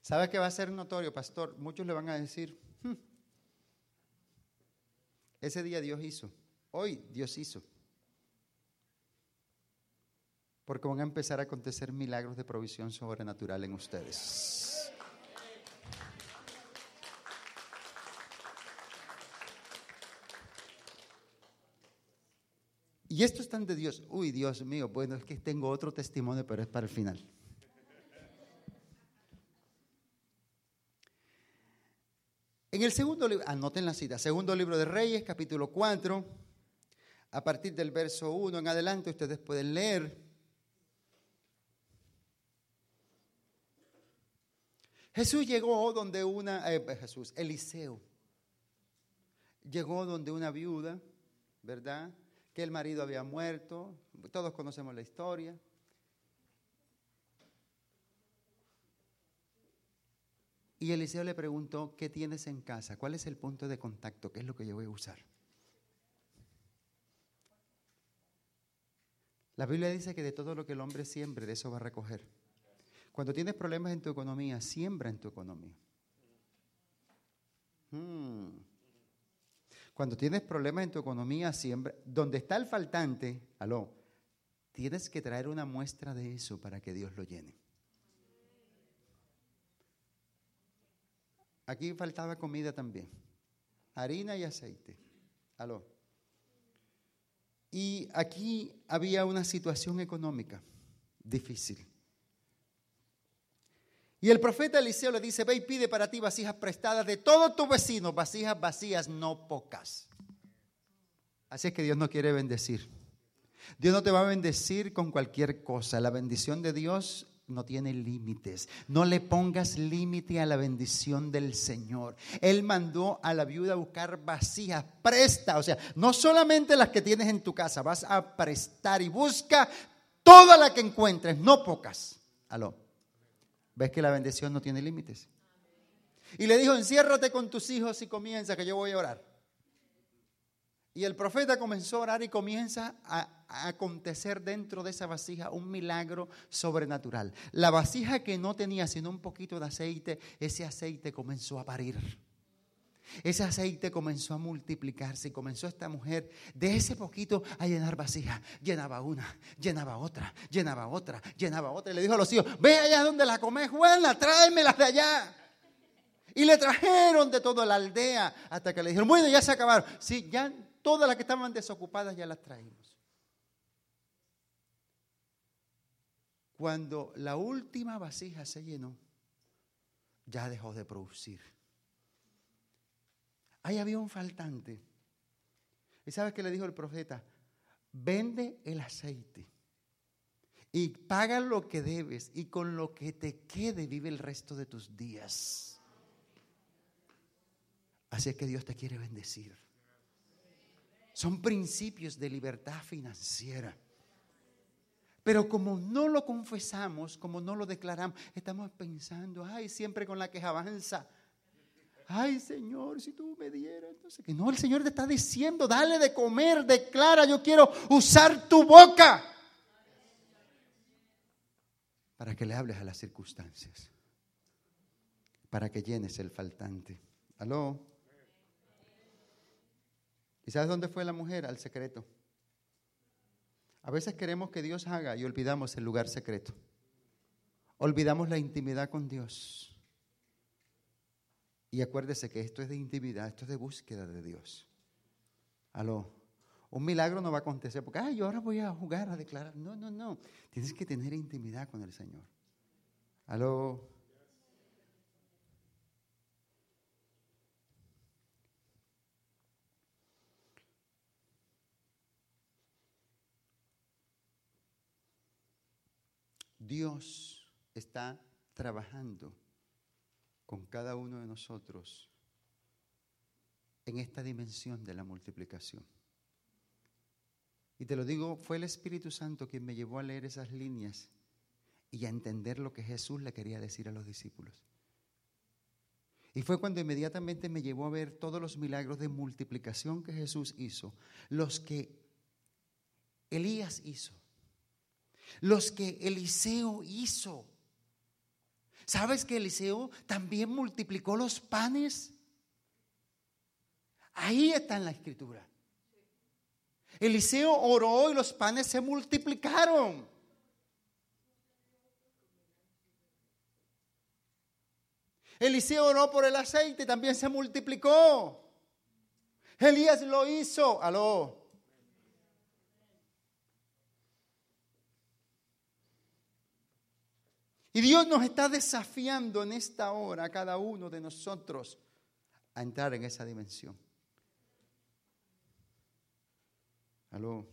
¿Sabe qué va a ser notorio, pastor? Muchos le van a decir, hmm, ese día Dios hizo, hoy Dios hizo. Porque van a empezar a acontecer milagros de provisión sobrenatural en ustedes. Y esto es tan de Dios. Uy, Dios mío, bueno, es que tengo otro testimonio, pero es para el final. En el segundo libro, anoten la cita, segundo libro de Reyes, capítulo 4, a partir del verso 1 en adelante, ustedes pueden leer. Jesús llegó donde una, eh, Jesús, Eliseo, llegó donde una viuda, ¿verdad? Que el marido había muerto, todos conocemos la historia. Y Eliseo le preguntó, ¿qué tienes en casa? ¿Cuál es el punto de contacto? ¿Qué es lo que yo voy a usar? La Biblia dice que de todo lo que el hombre siembre, de eso va a recoger. Cuando tienes problemas en tu economía, siembra en tu economía. Hmm. Cuando tienes problemas en tu economía, siembra. Donde está el faltante, aló, tienes que traer una muestra de eso para que Dios lo llene. Aquí faltaba comida también, harina y aceite. Aló. Y aquí había una situación económica difícil. Y el profeta Eliseo le dice, ve y pide para ti vasijas prestadas de todos tus vecinos, vasijas vacías, no pocas. Así es que Dios no quiere bendecir. Dios no te va a bendecir con cualquier cosa. La bendición de Dios no tiene límites. No le pongas límite a la bendición del Señor. Él mandó a la viuda a buscar vacías, presta, o sea, no solamente las que tienes en tu casa, vas a prestar y busca toda la que encuentres, no pocas. Aló. ¿Ves que la bendición no tiene límites? Y le dijo, enciérrate con tus hijos y comienza que yo voy a orar. Y el profeta comenzó a orar y comienza a, acontecer dentro de esa vasija un milagro sobrenatural. La vasija que no tenía sino un poquito de aceite, ese aceite comenzó a parir. Ese aceite comenzó a multiplicarse y comenzó esta mujer de ese poquito a llenar vasijas. Llenaba una, llenaba otra, llenaba otra, llenaba otra. Y le dijo a los hijos, ve allá donde la comes, buena, tráemelas de allá. Y le trajeron de toda la aldea hasta que le dijeron, bueno, ya se acabaron. Sí, ya Todas las que estaban desocupadas ya las traímos. Cuando la última vasija se llenó, ya dejó de producir. Ahí había un faltante. ¿Y sabes qué le dijo el profeta? Vende el aceite y paga lo que debes y con lo que te quede vive el resto de tus días. Así es que Dios te quiere bendecir. Son principios de libertad financiera. Pero como no lo confesamos, como no lo declaramos, estamos pensando, ay, siempre con la queja avanza. Ay, Señor, si tú me dieras, entonces que no, el Señor te está diciendo, dale de comer, declara, yo quiero usar tu boca para que le hables a las circunstancias, para que llenes el faltante. ¿Aló? ¿Y sabes dónde fue la mujer? Al secreto. A veces queremos que Dios haga y olvidamos el lugar secreto. Olvidamos la intimidad con Dios. Y acuérdese que esto es de intimidad, esto es de búsqueda de Dios. Aló. Un milagro no va a acontecer porque, ay, yo ahora voy a jugar, a declarar. No, no, no. Tienes que tener intimidad con el Señor. Aló. Dios está trabajando con cada uno de nosotros en esta dimensión de la multiplicación. Y te lo digo, fue el Espíritu Santo quien me llevó a leer esas líneas y a entender lo que Jesús le quería decir a los discípulos. Y fue cuando inmediatamente me llevó a ver todos los milagros de multiplicación que Jesús hizo, los que Elías hizo, los que Eliseo hizo. ¿Sabes que Eliseo también multiplicó los panes? Ahí está en la escritura. Eliseo oró y los panes se multiplicaron. Eliseo oró por el aceite, y también se multiplicó. Elías lo hizo. Aló. Y Dios nos está desafiando en esta hora a cada uno de nosotros a entrar en esa dimensión. Aló.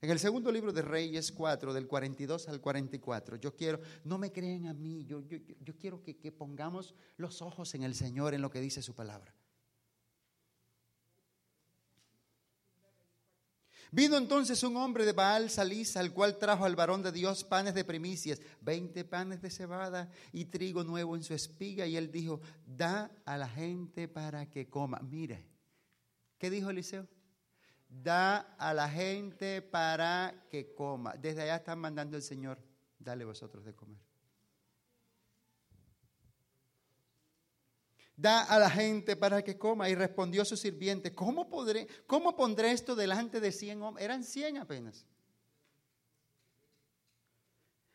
En el segundo libro de Reyes 4, del 42 al 44, yo quiero, no me creen a mí, yo, yo, yo quiero que, que pongamos los ojos en el Señor, en lo que dice su palabra. Vino entonces un hombre de Baal Salisa, al cual trajo al varón de Dios panes de primicias, veinte panes de cebada y trigo nuevo en su espiga. Y él dijo, da a la gente para que coma. Mire, ¿qué dijo Eliseo? Da a la gente para que coma. Desde allá están mandando el Señor, dale vosotros de comer. Da a la gente para que coma. Y respondió su sirviente, ¿cómo, podré, cómo pondré esto delante de cien hombres? Eran cien apenas.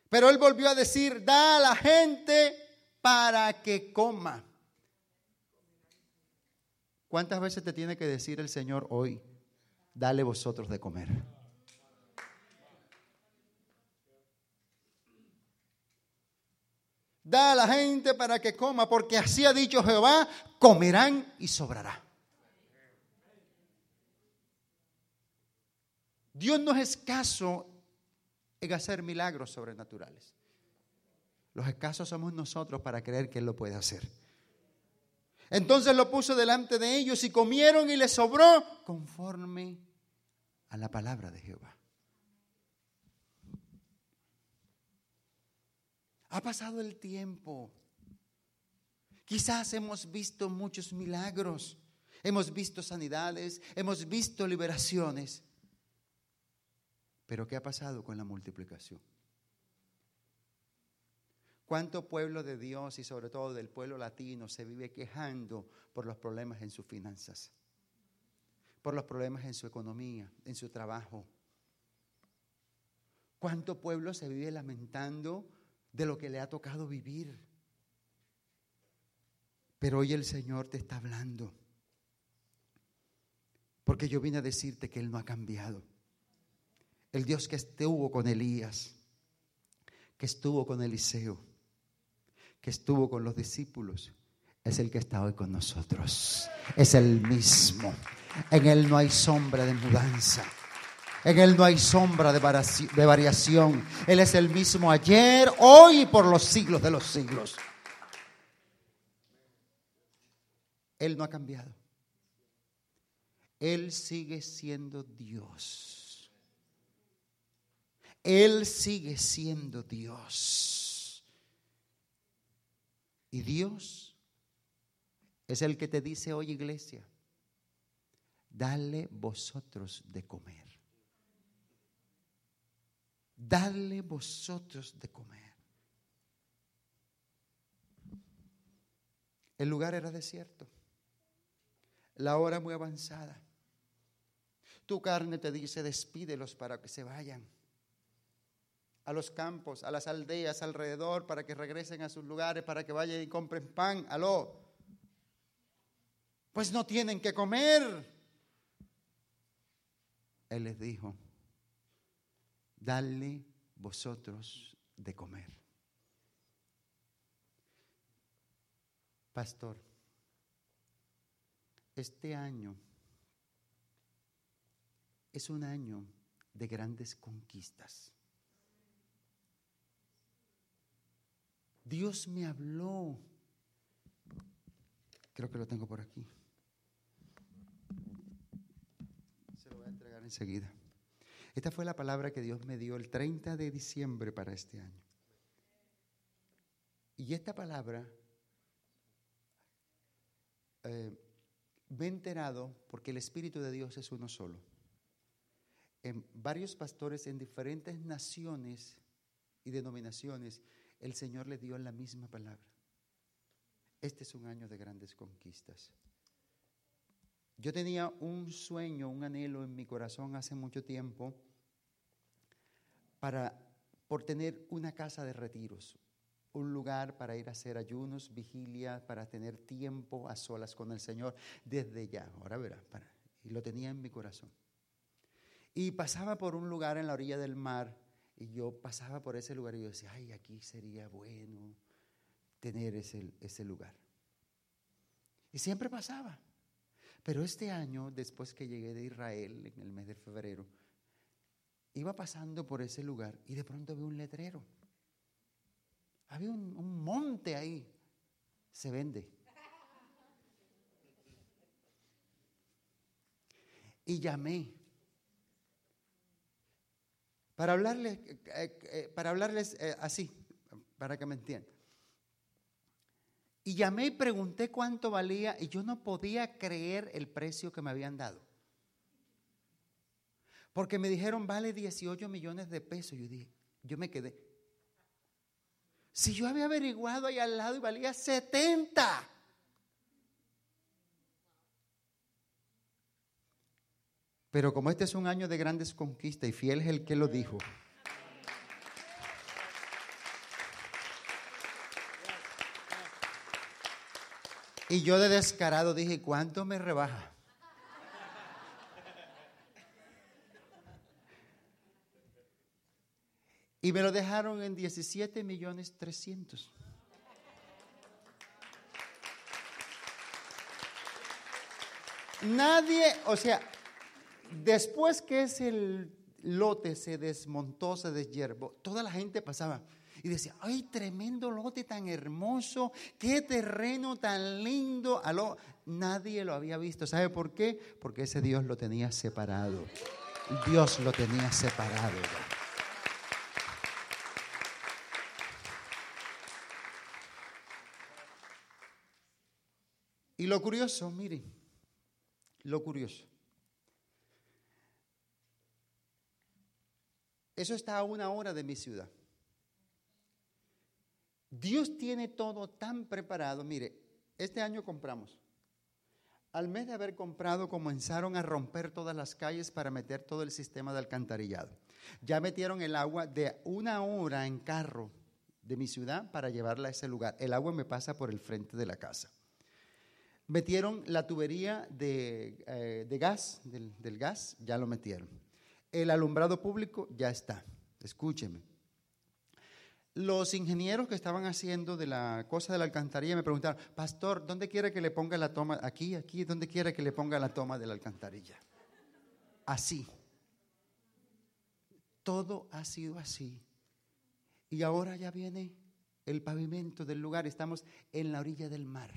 Pero él volvió a decir, da a la gente para que coma. ¿Cuántas veces te tiene que decir el Señor hoy, dale vosotros de comer? Da a la gente para que coma, porque así ha dicho Jehová, comerán y sobrará. Dios no es escaso en hacer milagros sobrenaturales. Los escasos somos nosotros para creer que Él lo puede hacer. Entonces lo puso delante de ellos y comieron y les sobró conforme a la palabra de Jehová. Ha pasado el tiempo. Quizás hemos visto muchos milagros, hemos visto sanidades, hemos visto liberaciones. Pero ¿qué ha pasado con la multiplicación? ¿Cuánto pueblo de Dios y sobre todo del pueblo latino se vive quejando por los problemas en sus finanzas? Por los problemas en su economía, en su trabajo. ¿Cuánto pueblo se vive lamentando de lo que le ha tocado vivir. Pero hoy el Señor te está hablando. Porque yo vine a decirte que Él no ha cambiado. El Dios que estuvo con Elías, que estuvo con Eliseo, que estuvo con los discípulos, es el que está hoy con nosotros. Es el mismo. En Él no hay sombra de mudanza. En Él no hay sombra de variación. Él es el mismo ayer, hoy y por los siglos de los siglos. Él no ha cambiado. Él sigue siendo Dios. Él sigue siendo Dios. Y Dios es el que te dice hoy, iglesia, dale vosotros de comer dadle vosotros de comer. El lugar era desierto, la hora muy avanzada. Tu carne te dice, despídelos para que se vayan a los campos, a las aldeas alrededor, para que regresen a sus lugares, para que vayan y compren pan. Aló. Pues no tienen que comer. Él les dijo, dale vosotros de comer. Pastor, este año es un año de grandes conquistas. Dios me habló. Creo que lo tengo por aquí. Se lo voy a entregar enseguida. Esta fue la palabra que Dios me dio el 30 de diciembre para este año. Y esta palabra eh, me he enterado porque el Espíritu de Dios es uno solo. En varios pastores en diferentes naciones y denominaciones, el Señor le dio la misma palabra. Este es un año de grandes conquistas. Yo tenía un sueño, un anhelo en mi corazón hace mucho tiempo para por tener una casa de retiros, un lugar para ir a hacer ayunos, vigilia, para tener tiempo a solas con el Señor desde ya. Ahora verá, para, y lo tenía en mi corazón. Y pasaba por un lugar en la orilla del mar y yo pasaba por ese lugar y yo decía, ay, aquí sería bueno tener ese, ese lugar. Y siempre pasaba. Pero este año, después que llegué de Israel en el mes de febrero, iba pasando por ese lugar y de pronto vi un letrero. Había un, monte ahí. Se vende. Y llamé. Para hablarles, eh, eh, para hablarles eh, así, para que me entiendan. Y llamé y pregunté cuánto valía y yo no podía creer el precio que me habían dado. Porque me dijeron, vale 18 millones de pesos. Yo dije, yo me quedé. Si yo había averiguado ahí al lado y valía 70. Pero como este es un año de grandes conquistas y fiel es el que lo dijo. Y yo de descarado dije, ¿cuánto me rebaja? Y me lo dejaron en 17 millones 300. Nadie, o sea, después que ese lote se desmontó, se deshiervó, toda la gente pasaba y decía, ay, tremendo lote tan hermoso, qué terreno tan lindo. Aló, nadie lo había visto. ¿Sabe por qué? Porque ese Dios lo tenía separado. Dios lo tenía separado. Y lo curioso, miren, lo curioso. Eso está a una hora de mi ciudad. Dios tiene todo tan preparado. Mire, este año compramos. Al mes de haber comprado, comenzaron a romper todas las calles para meter todo el sistema de alcantarillado. Ya metieron el agua de una hora en carro de mi ciudad para llevarla a ese lugar. El agua me pasa por el frente de la casa. Metieron la tubería de, eh, gas, del, del gas, ya lo metieron. El alumbrado público ya está. Escúcheme. Los ingenieros que estaban haciendo de la cosa de la alcantarilla me preguntaron, pastor, ¿dónde quiere que le ponga la toma? Aquí, aquí, ¿dónde quiere que le ponga la toma de la alcantarilla? Así. Todo ha sido así. Y ahora ya viene el pavimento del lugar. Estamos en la orilla del mar.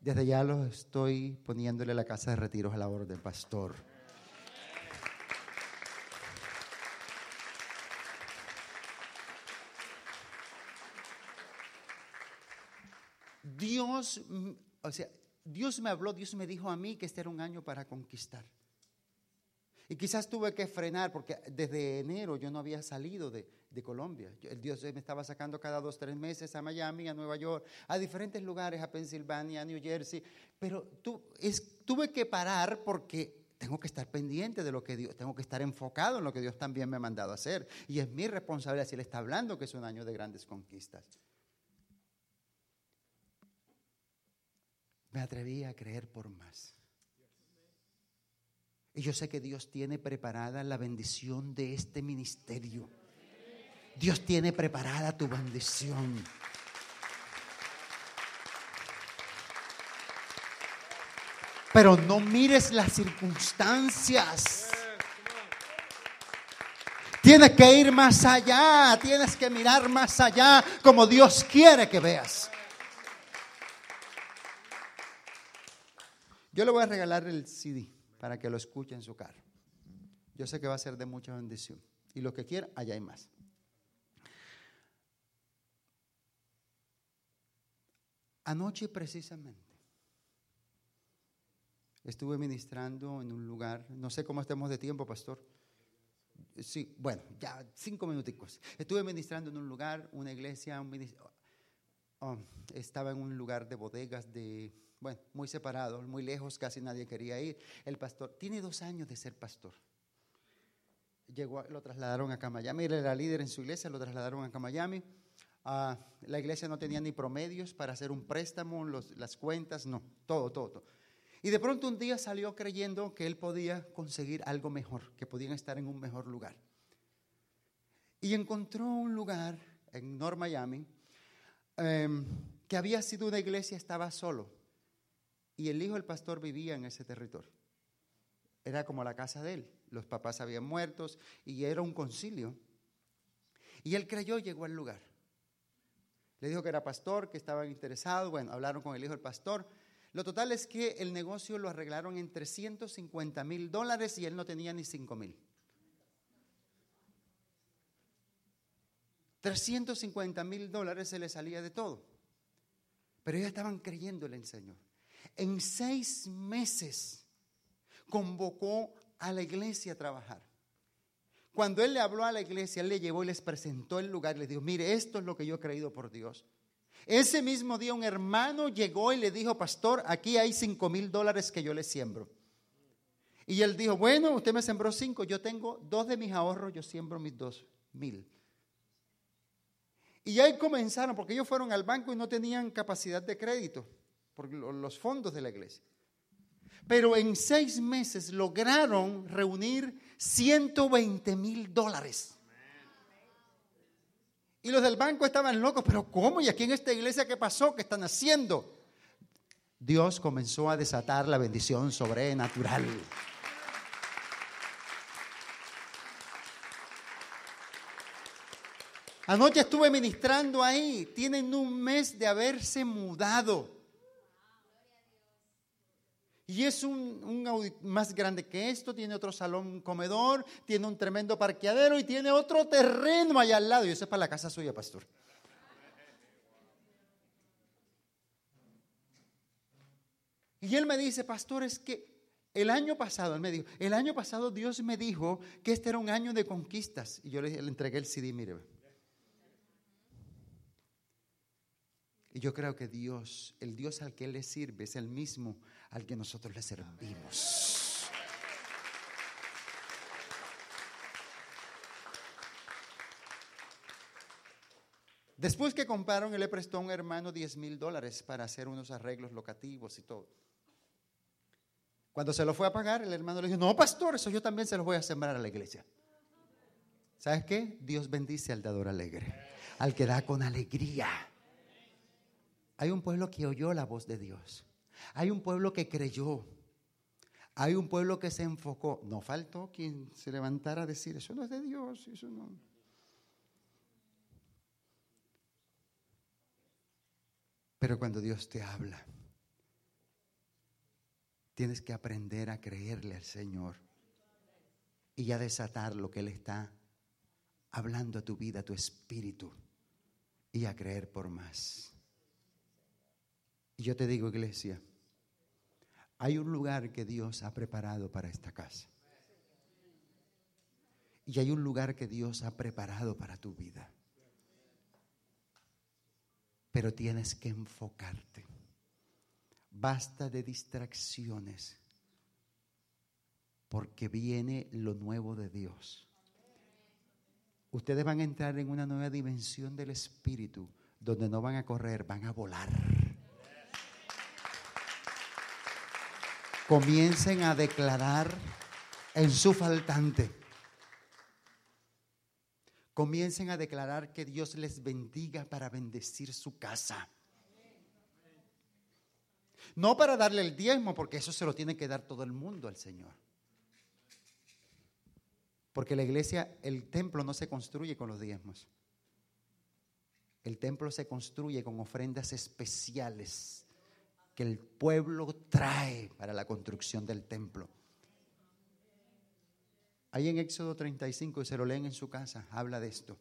Desde ya lo estoy poniéndole la casa de retiros a la orden, pastor. Dios, o sea, Dios me habló, Dios me dijo a mí que este era un año para conquistar. Y quizás tuve que frenar porque desde enero yo no había salido de, Colombia. El Dios me estaba sacando cada dos, tres meses a Miami, a Nueva York, a diferentes lugares, a Pensilvania, a New Jersey. Pero tuve que parar porque tengo que estar pendiente de lo que Dios, tengo que estar enfocado en lo que Dios también me ha mandado hacer. Y es mi responsabilidad si Él está hablando que es un año de grandes conquistas. Me atreví a creer por más. Y yo sé que Dios tiene preparada la bendición de este ministerio. Dios tiene preparada tu bendición. Pero no mires las circunstancias. Tienes que ir más allá, tienes que mirar más allá como Dios quiere que veas. Yo le voy a regalar el CD para que lo escuche en su carro. Yo sé que va a ser de mucha bendición. Y lo que quiera, allá hay más. Anoche precisamente estuve ministrando en un lugar, no sé cómo estemos de tiempo, pastor. Sí, bueno, ya cinco minuticos. Estuve ministrando en un lugar, una iglesia, un oh, estaba en un lugar de bodegas de bueno, muy separado, muy lejos, casi nadie quería ir. El pastor tiene dos años de ser pastor. Llegó, lo trasladaron a Miami, él era líder en su iglesia, lo trasladaron a Miami. Ah, la iglesia no tenía ni promedios para hacer un préstamo, las cuentas, no, todo, todo, todo. Y de pronto un día salió creyendo que él podía conseguir algo mejor, que podían estar en un mejor lugar. Y encontró un lugar en North Miami em, que había sido una iglesia, estaba solo y el hijo del pastor vivía en ese territorio. Era como la casa de él. Los papás habían muertos y era un concilio. Y él creyó y llegó al lugar. Le dijo que era pastor, que estaban interesados. Bueno, hablaron con el hijo del pastor. Lo total es que el negocio lo arreglaron en 350 mil dólares y él no tenía ni 5 mil. 350 mil dólares se le salía de todo. Pero ellos estaban creyéndole en Señor. En seis meses convocó a la iglesia a trabajar. Cuando él le habló a la iglesia, él le llevó y les presentó el lugar les dijo, mire, esto es lo que yo he creído por Dios. Ese mismo día un hermano llegó y le dijo, pastor, aquí hay cinco mil dólares que yo le siembro. Y él dijo, bueno, usted me sembró cinco, yo tengo dos de mis ahorros, yo siembro mis dos mil. Y ahí comenzaron, porque ellos fueron al banco y no tenían capacidad de crédito, los fondos de la iglesia. Pero en seis meses lograron reunir 120 mil dólares. Y los del banco estaban locos, pero ¿cómo? ¿Y aquí en esta iglesia qué pasó? ¿Qué están haciendo? Dios comenzó a desatar la bendición sobrenatural. Anoche estuve ministrando ahí. Tienen un mes de haberse mudado. Y es un, más grande que esto, tiene otro salón comedor, tiene un tremendo parqueadero y tiene otro terreno allá al lado. Y eso es para la casa suya, pastor. Y él me dice, pastor, es que el año pasado, él me dijo, el año pasado Dios me dijo que este era un año de conquistas. Y yo le, le entregué el CD, mire. Y yo creo que Dios, el Dios al que Él le sirve, es el mismo al que nosotros le servimos. Después que compraron, Él le prestó a un hermano 10 mil dólares para hacer unos arreglos locativos y todo. Cuando se lo fue a pagar, el hermano le dijo, no, pastor, eso yo también se lo voy a sembrar a la iglesia. ¿Sabes qué? Dios bendice al dador alegre, al que da con alegría. Hay un pueblo que oyó la voz de Dios. Hay un pueblo que creyó. Hay un pueblo que se enfocó. No faltó quien se levantara a decir, eso no es de Dios, eso no. Pero cuando Dios te habla, tienes que aprender a creerle al Señor y a desatar lo que Él está hablando a tu vida, a tu espíritu, y a creer por más. Y yo te digo, iglesia, hay un lugar que Dios ha preparado para esta casa. Y hay un lugar que Dios ha preparado para tu vida. Pero tienes que enfocarte. Basta de distracciones. Porque viene lo nuevo de Dios. Ustedes van a entrar en una nueva dimensión del Espíritu, donde no van a correr, van a volar. Comiencen a declarar en su faltante. Comiencen a declarar que Dios les bendiga para bendecir su casa. No para darle el diezmo, porque eso se lo tiene que dar todo el mundo al Señor. Porque la iglesia, el templo no se construye con los diezmos. El templo se construye con ofrendas especiales el pueblo trae para la construcción del templo. Ahí en Éxodo 35, y se lo leen en su casa, habla de esto.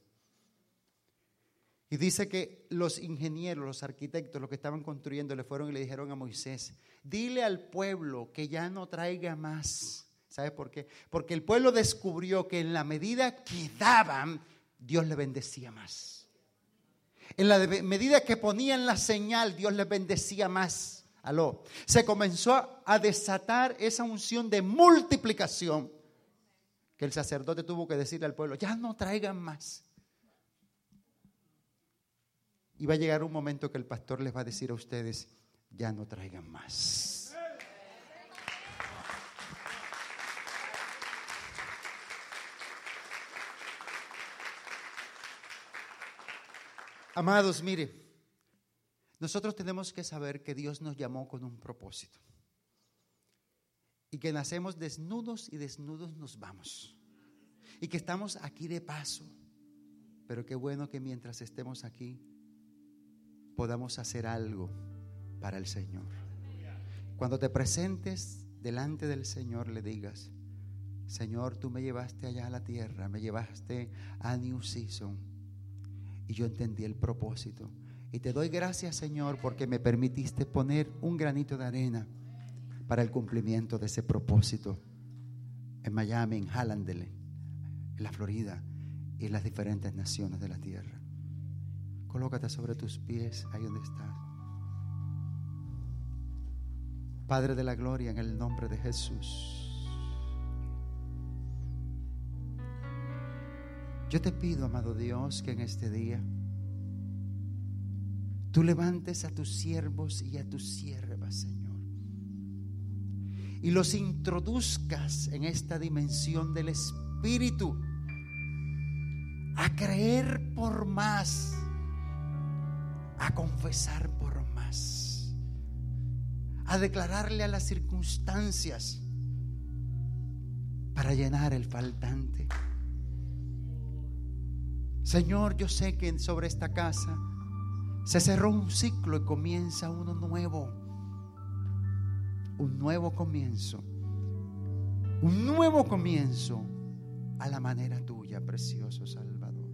Y dice que los ingenieros, los arquitectos, los que estaban construyendo, le fueron y le dijeron a Moisés, dile al pueblo que ya no traiga más. ¿Sabes por qué? Porque el pueblo descubrió que en la medida que daban, Dios le bendecía más. En la medida que ponían la señal, Dios les bendecía más. Aló. Se comenzó a desatar esa unción de multiplicación que el sacerdote tuvo que decirle al pueblo, ya no traigan más. Y va a llegar un momento que el pastor les va a decir a ustedes, ya no traigan más. Amados, mire, nosotros tenemos que saber que Dios nos llamó con un propósito. Y que nacemos desnudos y desnudos nos vamos. Y que estamos aquí de paso. Pero qué bueno que mientras estemos aquí podamos hacer algo para el Señor. Cuando te presentes delante del Señor le digas, Señor, tú me llevaste allá a la tierra, me llevaste a New Season y yo entendí el propósito. Y te doy gracias, Señor, porque me permitiste poner un granito de arena para el cumplimiento de ese propósito en Miami, en Hallandale, en la Florida y en las diferentes naciones de la tierra. Colócate sobre tus pies ahí donde estás. Padre de la gloria, en el nombre de Jesús. Yo te pido, amado Dios, que en este día tú levantes a tus siervos y a tus siervas, Señor. Y los introduzcas en esta dimensión del Espíritu a creer por más, a confesar por más, a declararle a las circunstancias para llenar el faltante. Señor, yo sé que sobre esta casa se cerró un ciclo y comienza uno nuevo. Un nuevo comienzo. Un nuevo comienzo a la manera tuya, precioso Salvador.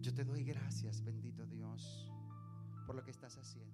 Yo te doy gracias, bendito Dios, por lo que estás haciendo.